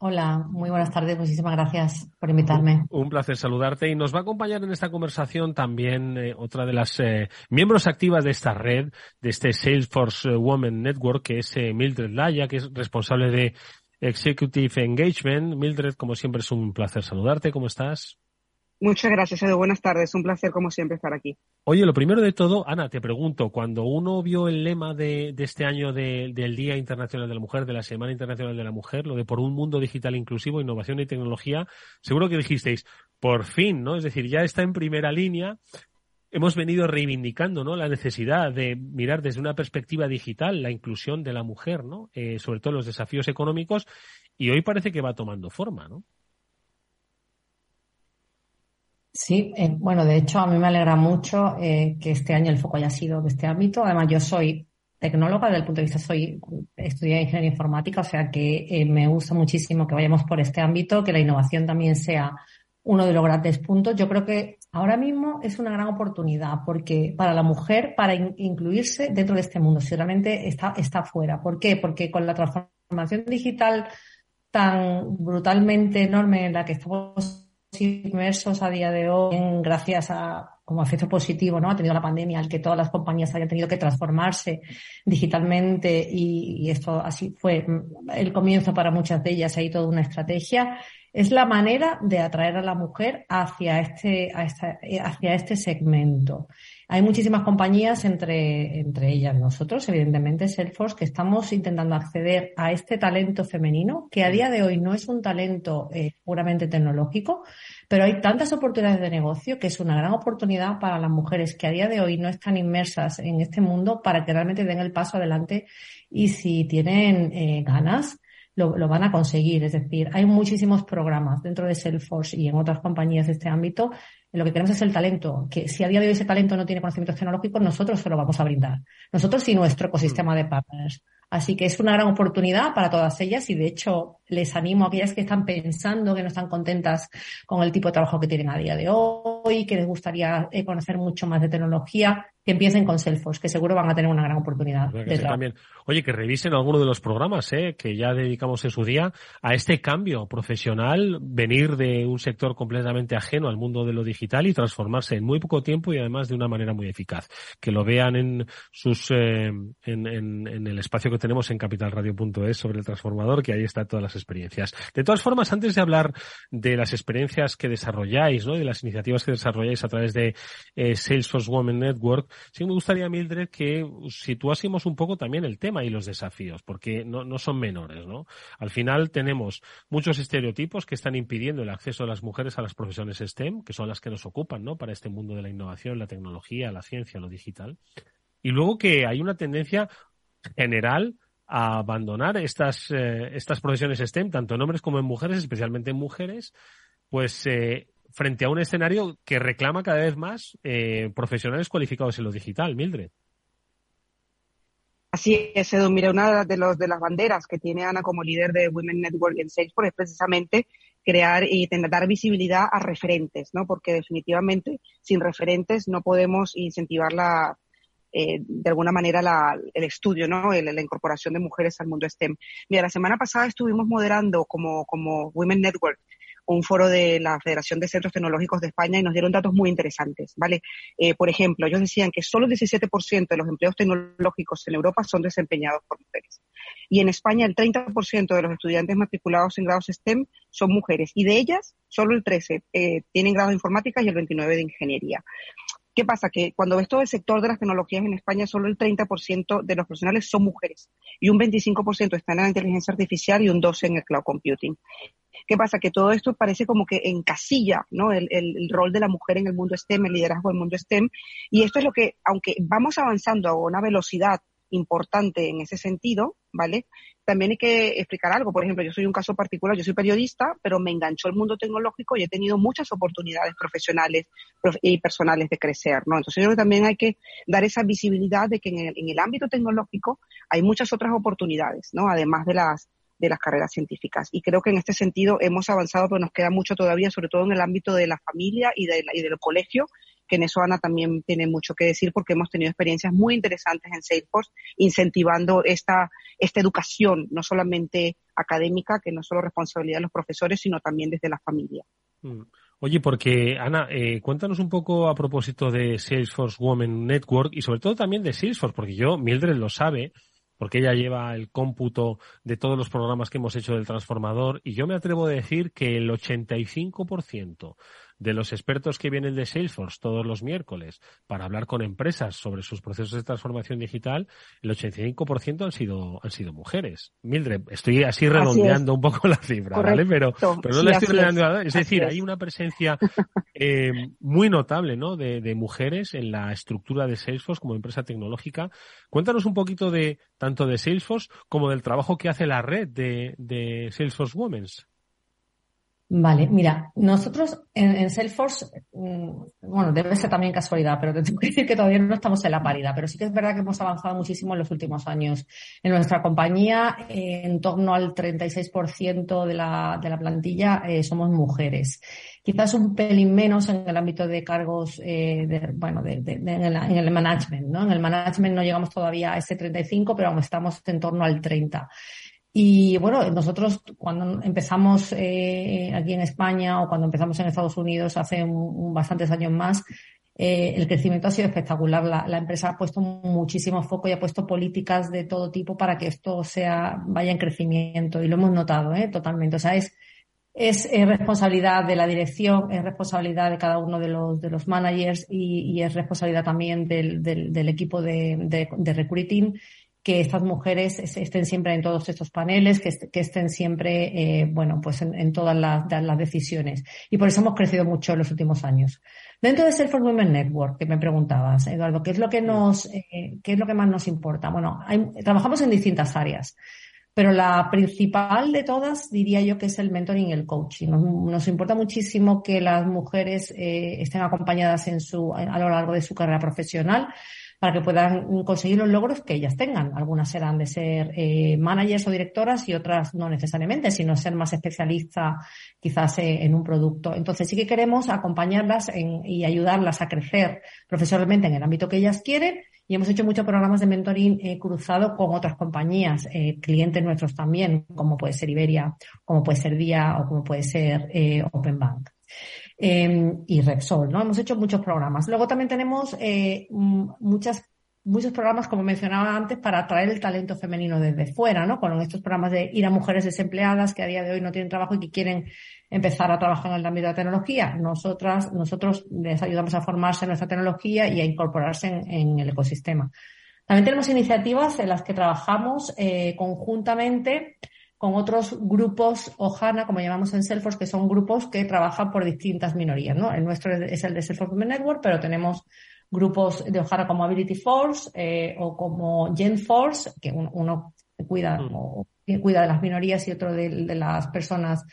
Hola, muy buenas tardes. Muchísimas gracias por invitarme. Un placer saludarte y nos va a acompañar en esta conversación también eh, otra de las eh, miembros activas de esta red, de este Salesforce Women Network, que es eh, Mildred Laya, que es responsable de Executive Engagement. Mildred, como siempre, es un placer saludarte. ¿Cómo estás? Muchas gracias, Edu. Buenas tardes. Un placer, como siempre, estar aquí. Oye, lo primero de todo, Ana, te pregunto, cuando uno vio el lema de, este año del Día Internacional de la Mujer, de la Semana Internacional de la Mujer, lo de por un mundo digital inclusivo, innovación y tecnología, seguro que dijisteis, por fin, ¿no? Es decir, ya está en primera línea. Hemos venido reivindicando, ¿no? La necesidad de mirar desde una perspectiva digital la inclusión de la mujer, ¿no? Eh, sobre todo los desafíos económicos, y hoy parece que va tomando forma, ¿no? Sí, eh, bueno, de hecho a mí me alegra mucho eh, que este año el foco haya sido de este ámbito. Además, yo soy tecnóloga, desde el punto de vista soy estudié ingeniería informática, o sea que eh, me gusta muchísimo que vayamos por este ámbito, que la innovación también sea uno de los grandes puntos. Yo creo que ahora mismo es una gran oportunidad porque para la mujer, para incluirse dentro de este mundo, si realmente está, está fuera. ¿Por qué? Porque con la transformación digital tan brutalmente enorme en la que estamos inmersos a día de hoy, gracias a como efecto positivo, ¿no? Ha tenido la pandemia, al que todas las compañías hayan tenido que transformarse digitalmente y, esto así fue el comienzo para muchas de ellas, hay toda una estrategia. Es la manera de atraer a la mujer hacia este, hacia este segmento. Hay muchísimas compañías, entre, entre ellas nosotros, evidentemente Salesforce, que estamos intentando acceder a este talento femenino, que a día de hoy no es un talento eh, puramente tecnológico, pero hay tantas oportunidades de negocio que es una gran oportunidad para las mujeres que a día de hoy no están inmersas en este mundo para que realmente den el paso adelante y si tienen eh, ganas, lo, lo, van a conseguir. Es decir, hay muchísimos programas dentro de Salesforce y en otras compañías de este ámbito lo que queremos es el talento, que si a día de hoy ese talento no tiene conocimientos tecnológicos, nosotros se lo vamos a brindar. Nosotros y nuestro ecosistema de partners. Así que es una gran oportunidad para todas ellas y de hecho les animo a aquellas que están pensando que no están contentas con el tipo de trabajo que tienen a día de hoy, que les gustaría eh, conocer mucho más de tecnología, que empiecen con Salesforce, que seguro van a tener una gran oportunidad. De también. Oye, que revisen alguno de los programas eh, que ya dedicamos en su día a este cambio profesional, venir de un sector completamente ajeno al mundo de lo digital y transformarse en muy poco tiempo y además de una manera muy eficaz. Que lo vean en sus eh, en, en, el espacio que tenemos en capitalradio.es sobre el transformador, que ahí está todas las experiencias. De todas formas, antes de hablar de las experiencias que desarrolláis, ¿no? de las iniciativas que desarrolláis a través de eh, Salesforce Women Network, sí me gustaría, Mildred, que situásemos un poco también el tema y los desafíos, porque no, no son menores, ¿no? Al final tenemos muchos estereotipos que están impidiendo el acceso de las mujeres a las profesiones STEM, que son las que nos ocupan, ¿no? Para este mundo de la innovación, la tecnología, la ciencia, lo digital. Y luego que hay una tendencia general a abandonar estas, eh, estas profesiones STEM, tanto en hombres como en mujeres, especialmente en mujeres, pues eh, frente a un escenario que reclama cada vez más eh, profesionales cualificados en lo digital, Mildred. Así es, Edu. Mira, una de, los, de las banderas que tiene Ana como líder de Women Network en Salesforce es precisamente crear y dar visibilidad a referentes, ¿no? Porque definitivamente sin referentes no podemos incentivar la, eh, de alguna manera la, el estudio, ¿no? la incorporación de mujeres al mundo STEM. Mira, la semana pasada estuvimos moderando como, como Women Network un foro de la Federación de Centros Tecnológicos de España y nos dieron datos muy interesantes, ¿vale? Eh, por ejemplo, ellos decían que solo el 17% de los empleos tecnológicos en Europa son desempeñados por mujeres. Y en España el 30% de los estudiantes matriculados en grados STEM son mujeres y de ellas solo el 13% eh, tienen grado de informática y el 29% de ingeniería. ¿Qué pasa? Que cuando ves todo el sector de las tecnologías en España, solo el 30% de los profesionales son mujeres y un 25% están en la inteligencia artificial y un 12% en el cloud computing. ¿Qué pasa? Que todo esto parece como que encasilla ¿no? El, rol de la mujer en el mundo STEM, el liderazgo del mundo STEM. Y esto es lo que, aunque vamos avanzando a una velocidad importante en ese sentido, ¿vale? También hay que explicar algo. Por ejemplo, yo soy un caso particular, yo soy periodista, pero me enganchó el mundo tecnológico y he tenido muchas oportunidades profesionales y personales de crecer, ¿no? Entonces yo creo que también hay que dar esa visibilidad de que en el ámbito tecnológico hay muchas otras oportunidades, ¿no? Además de las de las carreras científicas. Y creo que en este sentido hemos avanzado, pero nos queda mucho todavía, sobre todo en el ámbito de la familia y, de y del colegio, que en eso Ana también tiene mucho que decir porque hemos tenido experiencias muy interesantes en Salesforce incentivando esta, esta educación, no solamente académica, que no es solo responsabilidad de los profesores, sino también desde la familia. Mm. Oye, porque Ana, eh, cuéntanos un poco a propósito de Salesforce Women Network y sobre todo también de Salesforce, porque yo, Mildred lo sabe, porque ella lleva el cómputo de todos los programas que hemos hecho del transformador y yo me atrevo a decir que el 85% de los expertos que vienen de Salesforce todos los miércoles para hablar con empresas sobre sus procesos de transformación digital, el 85% han sido, han sido mujeres. Mildred, estoy así redondeando un poco la cifra, ¿vale? Pero, pero no la estoy redondeando. Es, es decir, hay una presencia eh, muy notable, ¿no? De, de mujeres en la estructura de Salesforce como empresa tecnológica. Cuéntanos un poquito de, tanto de Salesforce como del trabajo que hace la red de, de Salesforce Women's. Vale, mira, nosotros en, Salesforce, mm, bueno, debe ser también casualidad, pero te tengo que decir que todavía no estamos en la paridad, pero sí que es verdad que hemos avanzado muchísimo en los últimos años. En nuestra compañía, en torno al 36% de la, de la plantilla eh, somos mujeres. Quizás un pelín menos en el ámbito de cargos, eh, de, bueno, de, en, el, en, el, management, ¿no? En el management no llegamos todavía a ese 35, pero aún estamos en torno al 30. Y bueno, nosotros cuando empezamos eh, aquí en España o cuando empezamos en Estados Unidos hace un, bastantes años más, eh, el crecimiento ha sido espectacular. La, empresa ha puesto muchísimo foco y ha puesto políticas de todo tipo para que esto sea vaya en crecimiento y lo hemos notado ¿eh? totalmente. O sea, es, es, responsabilidad de la dirección, es responsabilidad de cada uno de los, de los managers y, es responsabilidad también del, del, equipo de, de recruiting que estas mujeres estén siempre en todos estos paneles, que, estén siempre, eh, bueno, pues en, todas las, decisiones. Y por eso hemos crecido mucho en los últimos años. Dentro de Self Women Network, que me preguntabas, Eduardo, ¿qué es lo que nos, eh, qué es lo que más nos importa? Bueno, trabajamos en distintas áreas. Pero la principal de todas diría yo que es el mentoring y el coaching. Nos, importa muchísimo que las mujeres eh, estén acompañadas en su, a lo largo de su carrera profesional para que puedan conseguir los logros que ellas tengan. Algunas serán de ser eh, managers o directoras y otras no necesariamente, sino ser más especialista quizás eh, en un producto. Entonces sí que queremos acompañarlas y ayudarlas a crecer profesionalmente en el ámbito que ellas quieren y hemos hecho muchos programas de mentoring eh, cruzado con otras compañías, eh, clientes nuestros también, como puede ser Iberia, como puede ser Día o como puede ser eh, Open Bank. Em, y Repsol, ¿no? Hemos hecho muchos programas. Luego también tenemos eh, muchas muchos programas, como mencionaba antes, para atraer el talento femenino desde fuera, ¿no? Con estos programas de ir a mujeres desempleadas que a día de hoy no tienen trabajo y que quieren empezar a trabajar en el ámbito de la tecnología. Nosotras, nosotros les ayudamos a formarse en nuestra tecnología y a incorporarse en, el ecosistema. También tenemos iniciativas en las que trabajamos eh, conjuntamente con otros grupos OHANA, como llamamos en Salesforce, que son grupos que trabajan por distintas minorías, ¿no? El nuestro es el de Salesforce Network, pero tenemos grupos de OHANA como Ability Force eh, o como Gen Force, que uno, cuida, mm. cuida de las minorías y otro de, las personas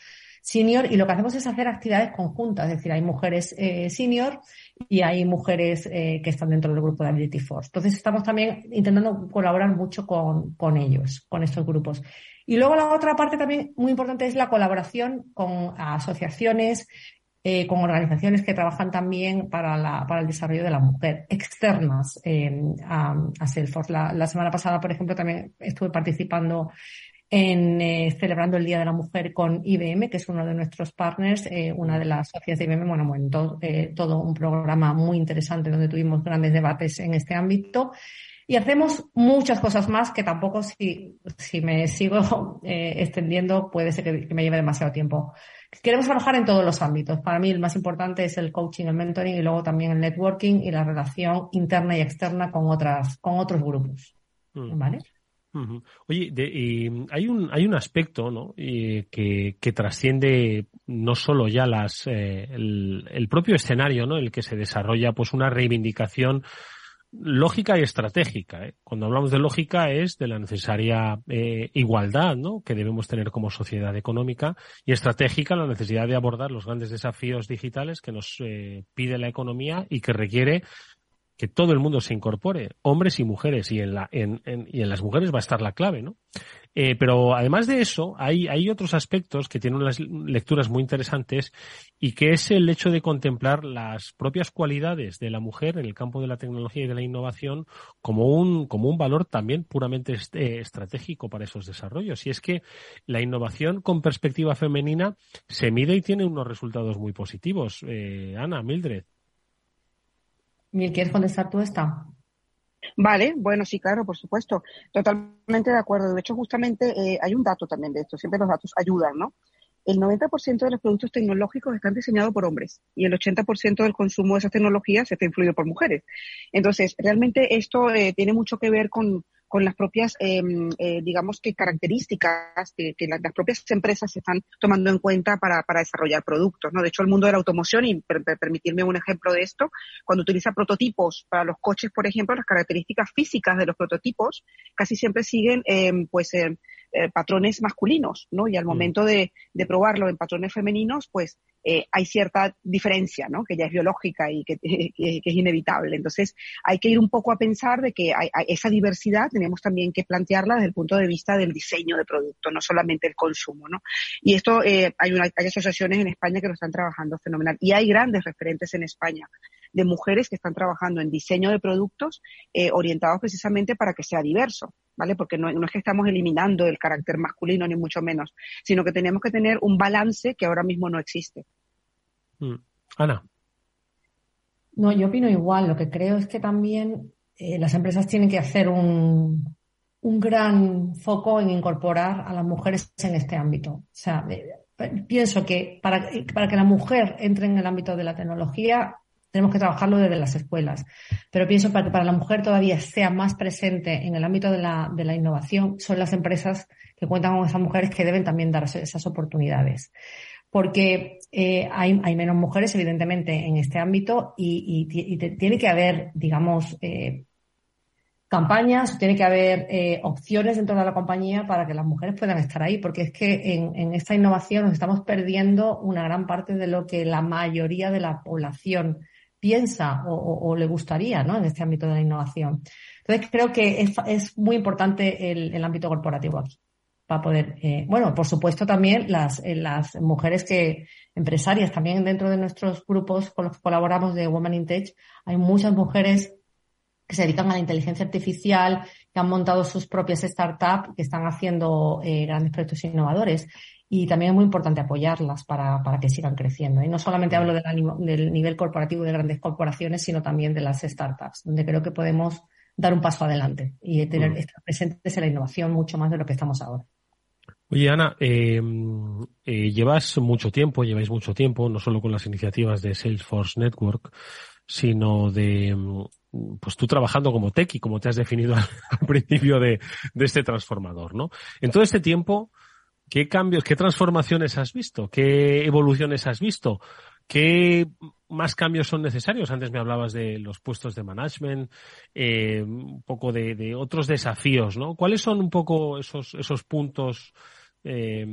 senior y lo que hacemos es hacer actividades conjuntas, es decir, hay mujeres eh, senior y hay mujeres eh, que están dentro del grupo de Ability Force. Entonces estamos también intentando colaborar mucho con, ellos, con estos grupos. Y luego la otra parte también muy importante es la colaboración con asociaciones, eh, con organizaciones que trabajan también para, la, para el desarrollo de la mujer, externas a, Salesforce. La, semana pasada, por ejemplo, también estuve participando en eh, celebrando el Día de la Mujer con IBM, que es uno de nuestros partners, eh, una de las socias de IBM, bueno, bueno, todo, eh, todo un programa muy interesante donde tuvimos grandes debates en este ámbito. Y hacemos muchas cosas más que tampoco si, si me sigo extendiendo puede ser que, me lleve demasiado tiempo. Queremos trabajar en todos los ámbitos. Para mí el más importante es el coaching, el mentoring y luego también el networking y la relación interna y externa con otras, con otros grupos. Mm. ¿Vale? Oye, hay un hay un aspecto ¿no? que, que, trasciende no solo ya las eh, el, propio escenario, ¿no? El que se desarrolla pues una reivindicación lógica y estratégica. ¿eh? Cuando hablamos de lógica es de la necesaria eh, igualdad ¿no? que debemos tener como sociedad económica y estratégica la necesidad de abordar los grandes desafíos digitales que nos pide la economía y que requiere que todo el mundo se incorpore, hombres y mujeres, y en, la, en, y en las mujeres va a estar la clave, ¿no? Eh, pero además de eso, hay, hay otros aspectos que tienen unas lecturas muy interesantes y que es el hecho de contemplar las propias cualidades de la mujer en el campo de la tecnología y de la innovación como un, como un valor también puramente eh, estratégico para esos desarrollos. Y es que la innovación con perspectiva femenina se mide y tiene unos resultados muy positivos. Eh, Ana, Mildred. ¿Quieres contestar tú esta? Vale, bueno, sí, claro, por supuesto. Totalmente de acuerdo. De hecho, justamente eh, hay un dato también de esto. Siempre los datos ayudan, ¿no? El 90% de los productos tecnológicos están diseñados por hombres y el 80% del consumo de esas tecnologías está influido por mujeres. Entonces, realmente esto eh, tiene mucho que ver con, con las propias, em, eh, digamos que características que, las, propias empresas están tomando en cuenta para, para desarrollar productos. ¿no? De hecho, el mundo de la automoción, y permitirme un ejemplo de esto, cuando utiliza prototipos para los coches, por ejemplo, las características físicas de los prototipos casi siempre siguen em, pues em, eh, patrones masculinos, ¿no? Y al mm. momento de, de, probarlo en patrones femeninos, pues eh, hay cierta diferencia, ¿no? Que ya es biológica y que, que, es inevitable. Entonces, hay que ir un poco a pensar de que hay, esa diversidad tenemos también que plantearla desde el punto de vista del diseño de producto, no solamente el consumo, ¿no? Y esto, eh, hay, una, hay asociaciones en España que lo están trabajando fenomenal. Y hay grandes referentes en España de mujeres que están trabajando en diseño de productos eh, orientados precisamente para que sea diverso, ¿vale? Porque no, es que estamos eliminando el carácter masculino, ni mucho menos, sino que tenemos que tener un balance que ahora mismo no existe. Mm. Ana. No, yo opino igual. Lo que creo es que también eh, las empresas tienen que hacer un, un gran foco en incorporar a las mujeres en este ámbito. O sea, eh, pienso que para, para que la mujer entre en el ámbito de la tecnología tenemos que trabajarlo desde las escuelas. Pero pienso para que para la mujer todavía sea más presente en el ámbito de la, de la innovación, son las empresas que cuentan con esas mujeres que deben también darse esas oportunidades. Porque eh, hay, hay, menos mujeres, evidentemente, en este ámbito y, tiene que haber, digamos, eh, campañas, tiene que haber eh, opciones dentro de la compañía para que las mujeres puedan estar ahí, porque es que en, en, esta innovación nos estamos perdiendo una gran parte de lo que la mayoría de la población piensa o, le gustaría ¿no? en este ámbito de la innovación. Entonces, creo que es, muy importante el, ámbito corporativo aquí para poder, eh, bueno, por supuesto también las, eh, las mujeres que, empresarias, también dentro de nuestros grupos con los que colaboramos de Women in Tech, hay muchas mujeres que se dedican a la inteligencia artificial, que han montado sus propias startups, que están haciendo eh, grandes proyectos innovadores y también es muy importante apoyarlas para, para que sigan creciendo. Y no solamente hablo del, nivel corporativo de grandes corporaciones, sino también de las startups, donde creo que podemos dar un paso adelante y tener mm. estar presentes en la innovación mucho más de lo que estamos ahora. Oye, Ana, eh, eh, llevas mucho tiempo, lleváis mucho tiempo, no solo con las iniciativas de Salesforce Network, sino de, mm, pues tú trabajando como tech y como te has definido al, principio de, de, este transformador, ¿no? En todo este tiempo, ¿Qué cambios, qué transformaciones has visto? ¿Qué evoluciones has visto? ¿Qué más cambios son necesarios? Antes me hablabas de los puestos de management, eh, un poco de, otros desafíos, ¿no? ¿Cuáles son un poco esos, esos puntos eh,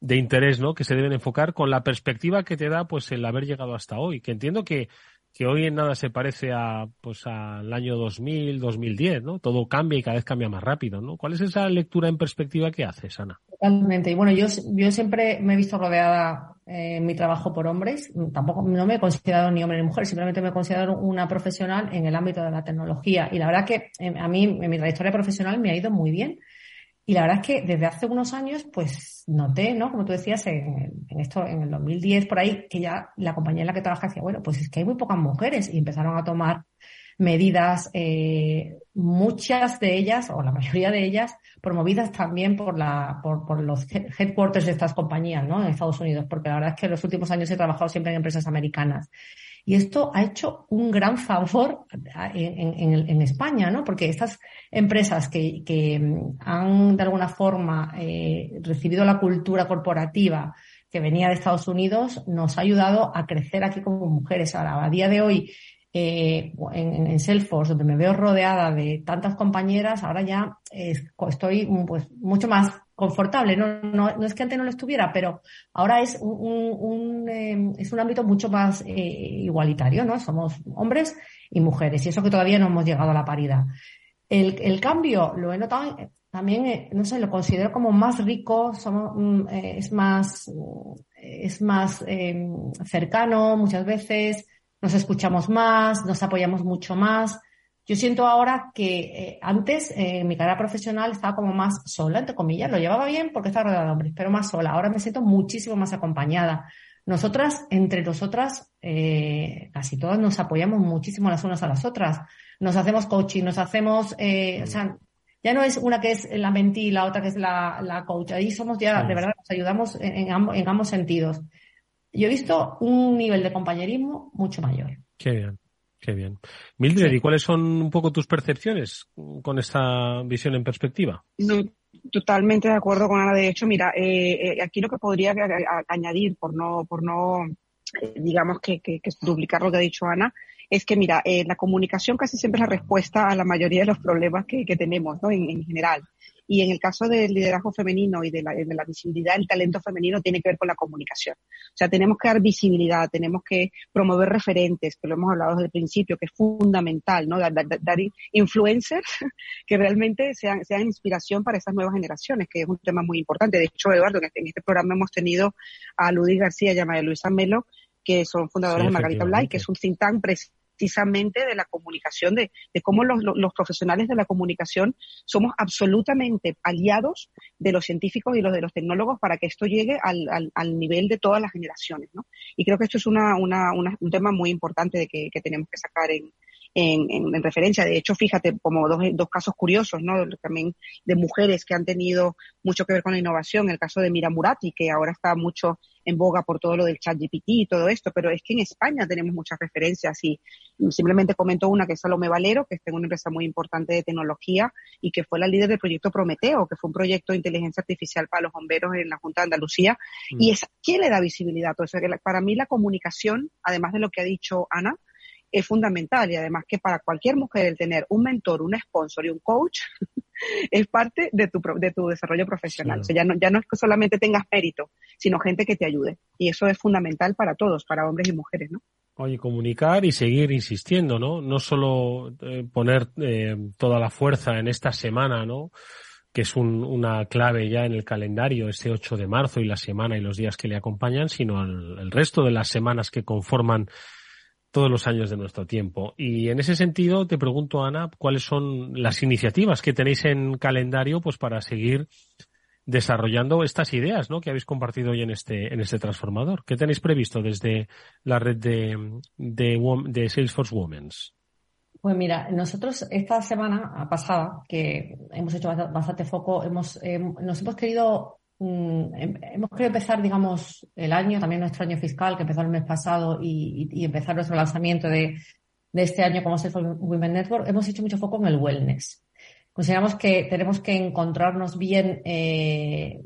de interés, ¿no? Que se deben enfocar con la perspectiva que te da, pues, el haber llegado hasta hoy. Que entiendo que que hoy en nada se parece a pues al año 2000, 2010, ¿no? Todo cambia y cada vez cambia más rápido, ¿no? ¿Cuál es esa lectura en perspectiva que haces, Ana? Totalmente. Y bueno, yo, yo siempre me he visto rodeada eh, en mi trabajo por hombres. Tampoco no me he considerado ni hombre ni mujer, simplemente me he considerado una profesional en el ámbito de la tecnología. Y la verdad que eh, a mí, en mi trayectoria profesional, me ha ido muy bien. Y la verdad es que desde hace unos años, pues noté, ¿no? Como tú decías, en, esto, en el 2010 por ahí, que ya la compañía en la que trabaja decía, bueno, pues es que hay muy pocas mujeres y empezaron a tomar medidas, eh, muchas de ellas, o la mayoría de ellas, promovidas también por la, por, por los headquarters de estas compañías, ¿no? En Estados Unidos, porque la verdad es que en los últimos años he trabajado siempre en empresas americanas. Y esto ha hecho un gran favor en, España, ¿no? Porque estas empresas que, que han de alguna forma eh, recibido la cultura corporativa que venía de Estados Unidos nos ha ayudado a crecer aquí como mujeres. Ahora, a día de hoy, eh, en, en, Salesforce, donde me veo rodeada de tantas compañeras, ahora ya estoy pues mucho más confortable. No, no, no, es que antes no lo estuviera, pero ahora es un, eh, es un ámbito mucho más eh, igualitario, ¿no? Somos hombres y mujeres, y eso que todavía no hemos llegado a la paridad. El, el cambio lo he notado también, eh, no sé, lo considero como más rico, somos, mm, es más, es más cercano muchas veces, nos escuchamos más, nos apoyamos mucho más. Yo siento ahora que eh, antes eh, en mi carrera profesional estaba como más sola, entre comillas, lo llevaba bien porque estaba rodeada de hombres, pero más sola. Ahora me siento muchísimo más acompañada. Nosotras, entre nosotras, eh, casi todas nos apoyamos muchísimo las unas a las otras. Nos hacemos coaching, nos hacemos, o sea, ya no es una que es la mentí y la otra que es la, la coach. Ahí somos ya, de verdad, nos ayudamos en, en ambos sentidos yo he visto un nivel de compañerismo mucho mayor. Qué bien, qué bien. Mildred, ¿y cuáles son un poco tus percepciones con esta visión en perspectiva? No, totalmente de acuerdo con Ana. De hecho, mira, eh, eh, aquí lo que podría añadir, por no, por no eh, digamos que, que, que, duplicar lo que ha dicho Ana, es que, mira, la comunicación casi siempre es la respuesta a la mayoría de los problemas que, tenemos, ¿no? en general. Y en el caso del liderazgo femenino y de la, de la visibilidad del talento femenino tiene que ver con la comunicación. O sea, tenemos que dar visibilidad, tenemos que promover referentes, que lo hemos hablado desde el principio, que es fundamental, ¿no? Dar, influencers que realmente sean, sean inspiración para esas nuevas generaciones, que es un tema muy importante. De hecho, Eduardo, en este, en este programa hemos tenido a Ludwig García y a María Luisa Melo, que son fundadores de Margarita Blay, que es un think tank precisamente de la comunicación, de, cómo los, profesionales de la comunicación somos absolutamente aliados de los científicos y los de los tecnólogos para que esto llegue al, al, nivel de todas las generaciones. ¿no? Y creo que esto es una, una, un tema muy importante de que tenemos que sacar en, en, en, referencia. De hecho, fíjate, como dos, dos casos curiosos, ¿no? También de mujeres que han tenido mucho que ver con la innovación. El caso de Mira Murati, que ahora está mucho en boga por todo lo del chat GPT y todo esto, pero es que en España tenemos muchas referencias y simplemente comento una que es Salome Valero, que está en una empresa muy importante de tecnología y que fue la líder del proyecto Prometeo, que fue un proyecto de inteligencia artificial para los bomberos en la Junta de Andalucía. Y mm. es, ¿quién le da visibilidad? Entonces, para mí la comunicación, además de lo que ha dicho Ana, es fundamental y además que para cualquier mujer el tener un mentor, un sponsor y un coach es parte de tu, de tu desarrollo profesional. O sea, ya no, ya no es que solamente tengas mérito, sino gente que te ayude. Y eso es fundamental para todos, para hombres y mujeres, ¿no? Oye, comunicar y seguir insistiendo, ¿no? No solo eh, poner eh, toda la fuerza en esta semana, ¿no? que es un, una clave ya en el calendario, ese 8 de marzo y la semana y los días que le acompañan, sino el resto de las semanas que conforman todos los años de nuestro tiempo. Y en ese sentido, te pregunto, Ana, ¿cuáles son las iniciativas que tenéis en calendario pues para seguir desarrollando estas ideas ¿no? que habéis compartido hoy en este, en este transformador? ¿Qué tenéis previsto desde la red de, de, de Salesforce Women's? Pues mira, nosotros esta semana pasada, que hemos hecho bastante foco, hemos, eh, nos hemos querido hemos querido empezar, digamos, el año, también nuestro año fiscal, que empezó el mes pasado, y, empezar nuestro lanzamiento de, este año como Self Women Network, hemos hecho mucho foco en el wellness. Consideramos que tenemos que encontrarnos bien eh,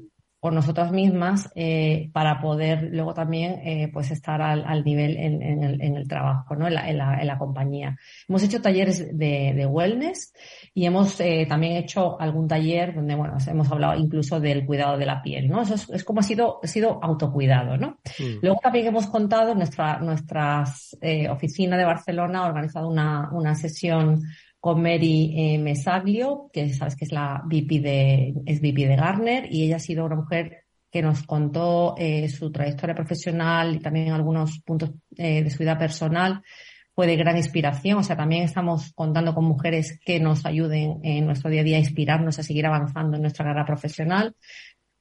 por nosotras mismas eh, para poder luego también eh, pues estar al, nivel en, el, en, el, trabajo, ¿no? En la, en, la, en la, compañía. Hemos hecho talleres de, de wellness y hemos eh, también hecho algún taller donde bueno hemos hablado incluso del cuidado de la piel, ¿no? Eso es, es como ha sido, ha sido autocuidado, ¿no? Mm. Luego también hemos contado nuestra nuestras eh, oficina de Barcelona ha organizado una, una sesión con Mary eh, Mesaglio, que sabes que es la VP de, es VP de Garner, y ella ha sido una mujer que nos contó eh, su trayectoria profesional y también algunos puntos eh, de su vida personal fue de gran inspiración. O sea, también estamos contando con mujeres que nos ayuden en nuestro día a día a inspirarnos a seguir avanzando en nuestra carrera profesional.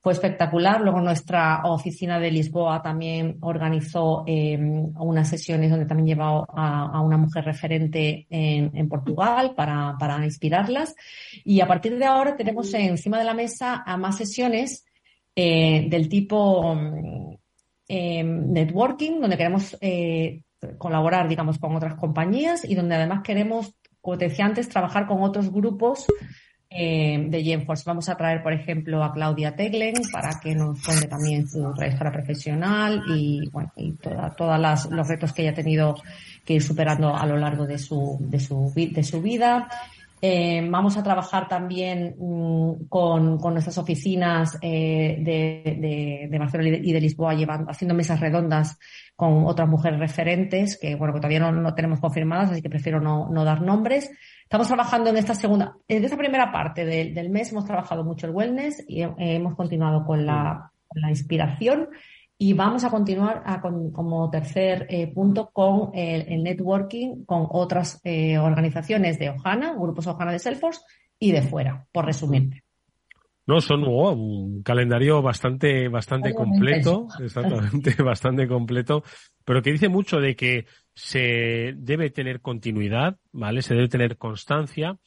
Fue espectacular. Luego nuestra oficina de Lisboa también organizó eh, unas sesiones donde también llevó a, una mujer referente en, Portugal para, para, inspirarlas. Y a partir de ahora tenemos encima de la mesa a más sesiones eh, del tipo eh, networking, donde queremos eh, colaborar, digamos, con otras compañías y donde además queremos, como te decía antes, trabajar con otros grupos eh, de GenForce. Vamos a traer, por ejemplo, a Claudia Teglen para que nos cuente también su trayectoria profesional y, bueno, y todos los retos que ella ha tenido que ir superando a lo largo de su, de su, de su vida. Eh, vamos a trabajar también mm, con, nuestras oficinas eh, de, de, Barcelona y de Lisboa, llevando, haciendo mesas redondas con otras mujeres referentes, que bueno, que todavía no, tenemos confirmadas, así que prefiero no, dar nombres. Estamos trabajando en esta segunda, en esta primera parte del mes hemos trabajado mucho el wellness y hemos continuado con la, con la inspiración y vamos a continuar como tercer eh, punto con el, networking con otras eh, organizaciones de Ojana, grupos Ojana de Salesforce y de fuera, por resumirte. No, son un calendario bastante, bastante completo, exactamente, bastante completo, pero que dice mucho de que se debe tener continuidad, ¿vale? Se debe tener constancia,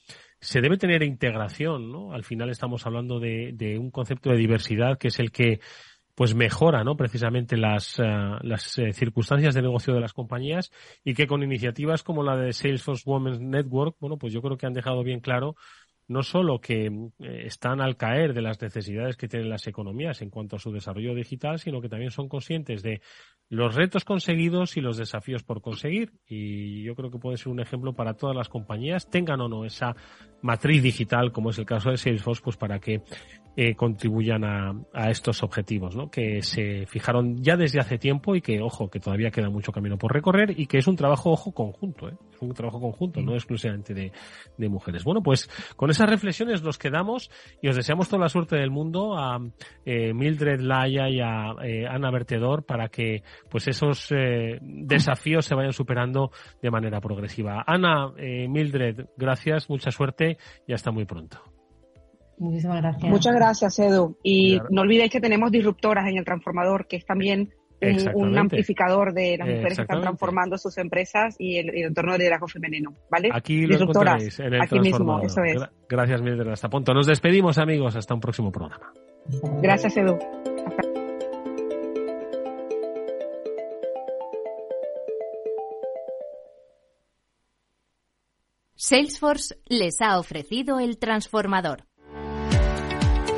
se debe tener integración, ¿no? Al final estamos hablando de, de un concepto de diversidad que es el que pues mejora ¿no? precisamente las, eh, las eh, circunstancias de negocio de las compañías y que con iniciativas como la de Salesforce Women's Network, bueno, pues yo creo que han dejado bien claro no solo que eh, están al caer de las necesidades que tienen las economías en cuanto a su desarrollo digital, sino que también son conscientes de los retos conseguidos y los desafíos por conseguir. Y yo creo que puede ser un ejemplo para todas las compañías, tengan o no esa matriz digital, como es el caso de Salesforce, pues para que eh, contribuyan a, a, estos objetivos, ¿no? Que se fijaron ya desde hace tiempo y que, ojo, que todavía queda mucho camino por recorrer y que es un trabajo, ojo, conjunto, ¿eh? Es un trabajo conjunto, no exclusivamente de, de mujeres. Bueno, pues con esas reflexiones nos quedamos y os deseamos toda la suerte del mundo a eh, Mildred Laya y a eh, Ana Vertedor para que, pues esos eh, desafíos se vayan superando de manera progresiva. Ana, eh, Mildred, gracias, mucha suerte y hasta muy pronto. Muchísimas gracias. Muchas gracias, Edu. Y no olvidéis que tenemos disruptoras en el transformador, que es también un, amplificador de las mujeres que están transformando sus empresas y el, entorno de liderazgo femenino, ¿vale? Aquí lo encontráis en el aquí mismo, eso es. Gracias, Mildred. Hasta pronto. Nos despedimos, amigos. Hasta un próximo programa. Gracias, Edu. Salesforce les ha ofrecido el transformador.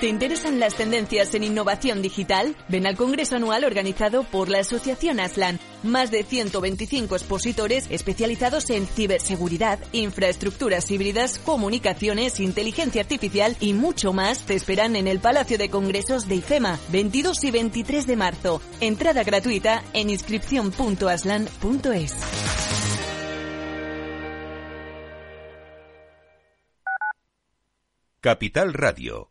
¿Te interesan las tendencias en innovación digital? Ven al Congreso Anual organizado por la Asociación Aslan. Más de 125 expositores especializados en ciberseguridad, infraestructuras híbridas, comunicaciones, inteligencia artificial y mucho más te esperan en el Palacio de Congresos de IFEMA, 22 y 23 de marzo. Entrada gratuita en inscripción.aslan.es. Capital Radio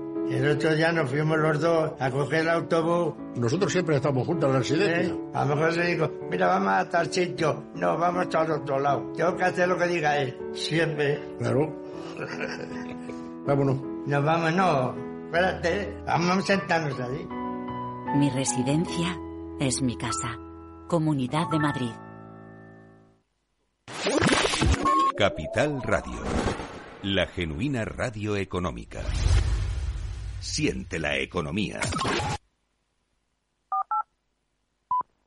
El otro día nos fuimos los dos a coger el autobús. Nosotros siempre estamos juntos en la residencia. ¿Eh? A lo mejor le digo, mira, vamos a tal sitio. No, vamos al otro lado. Tengo que hacer lo que diga él. Siempre. Claro. Vámonos. Nos vamos, no. Espérate, vamos a sentarnos ahí. Mi residencia es mi casa. Comunidad de Madrid. Capital Radio. La genuina radio económica. Siente la economía.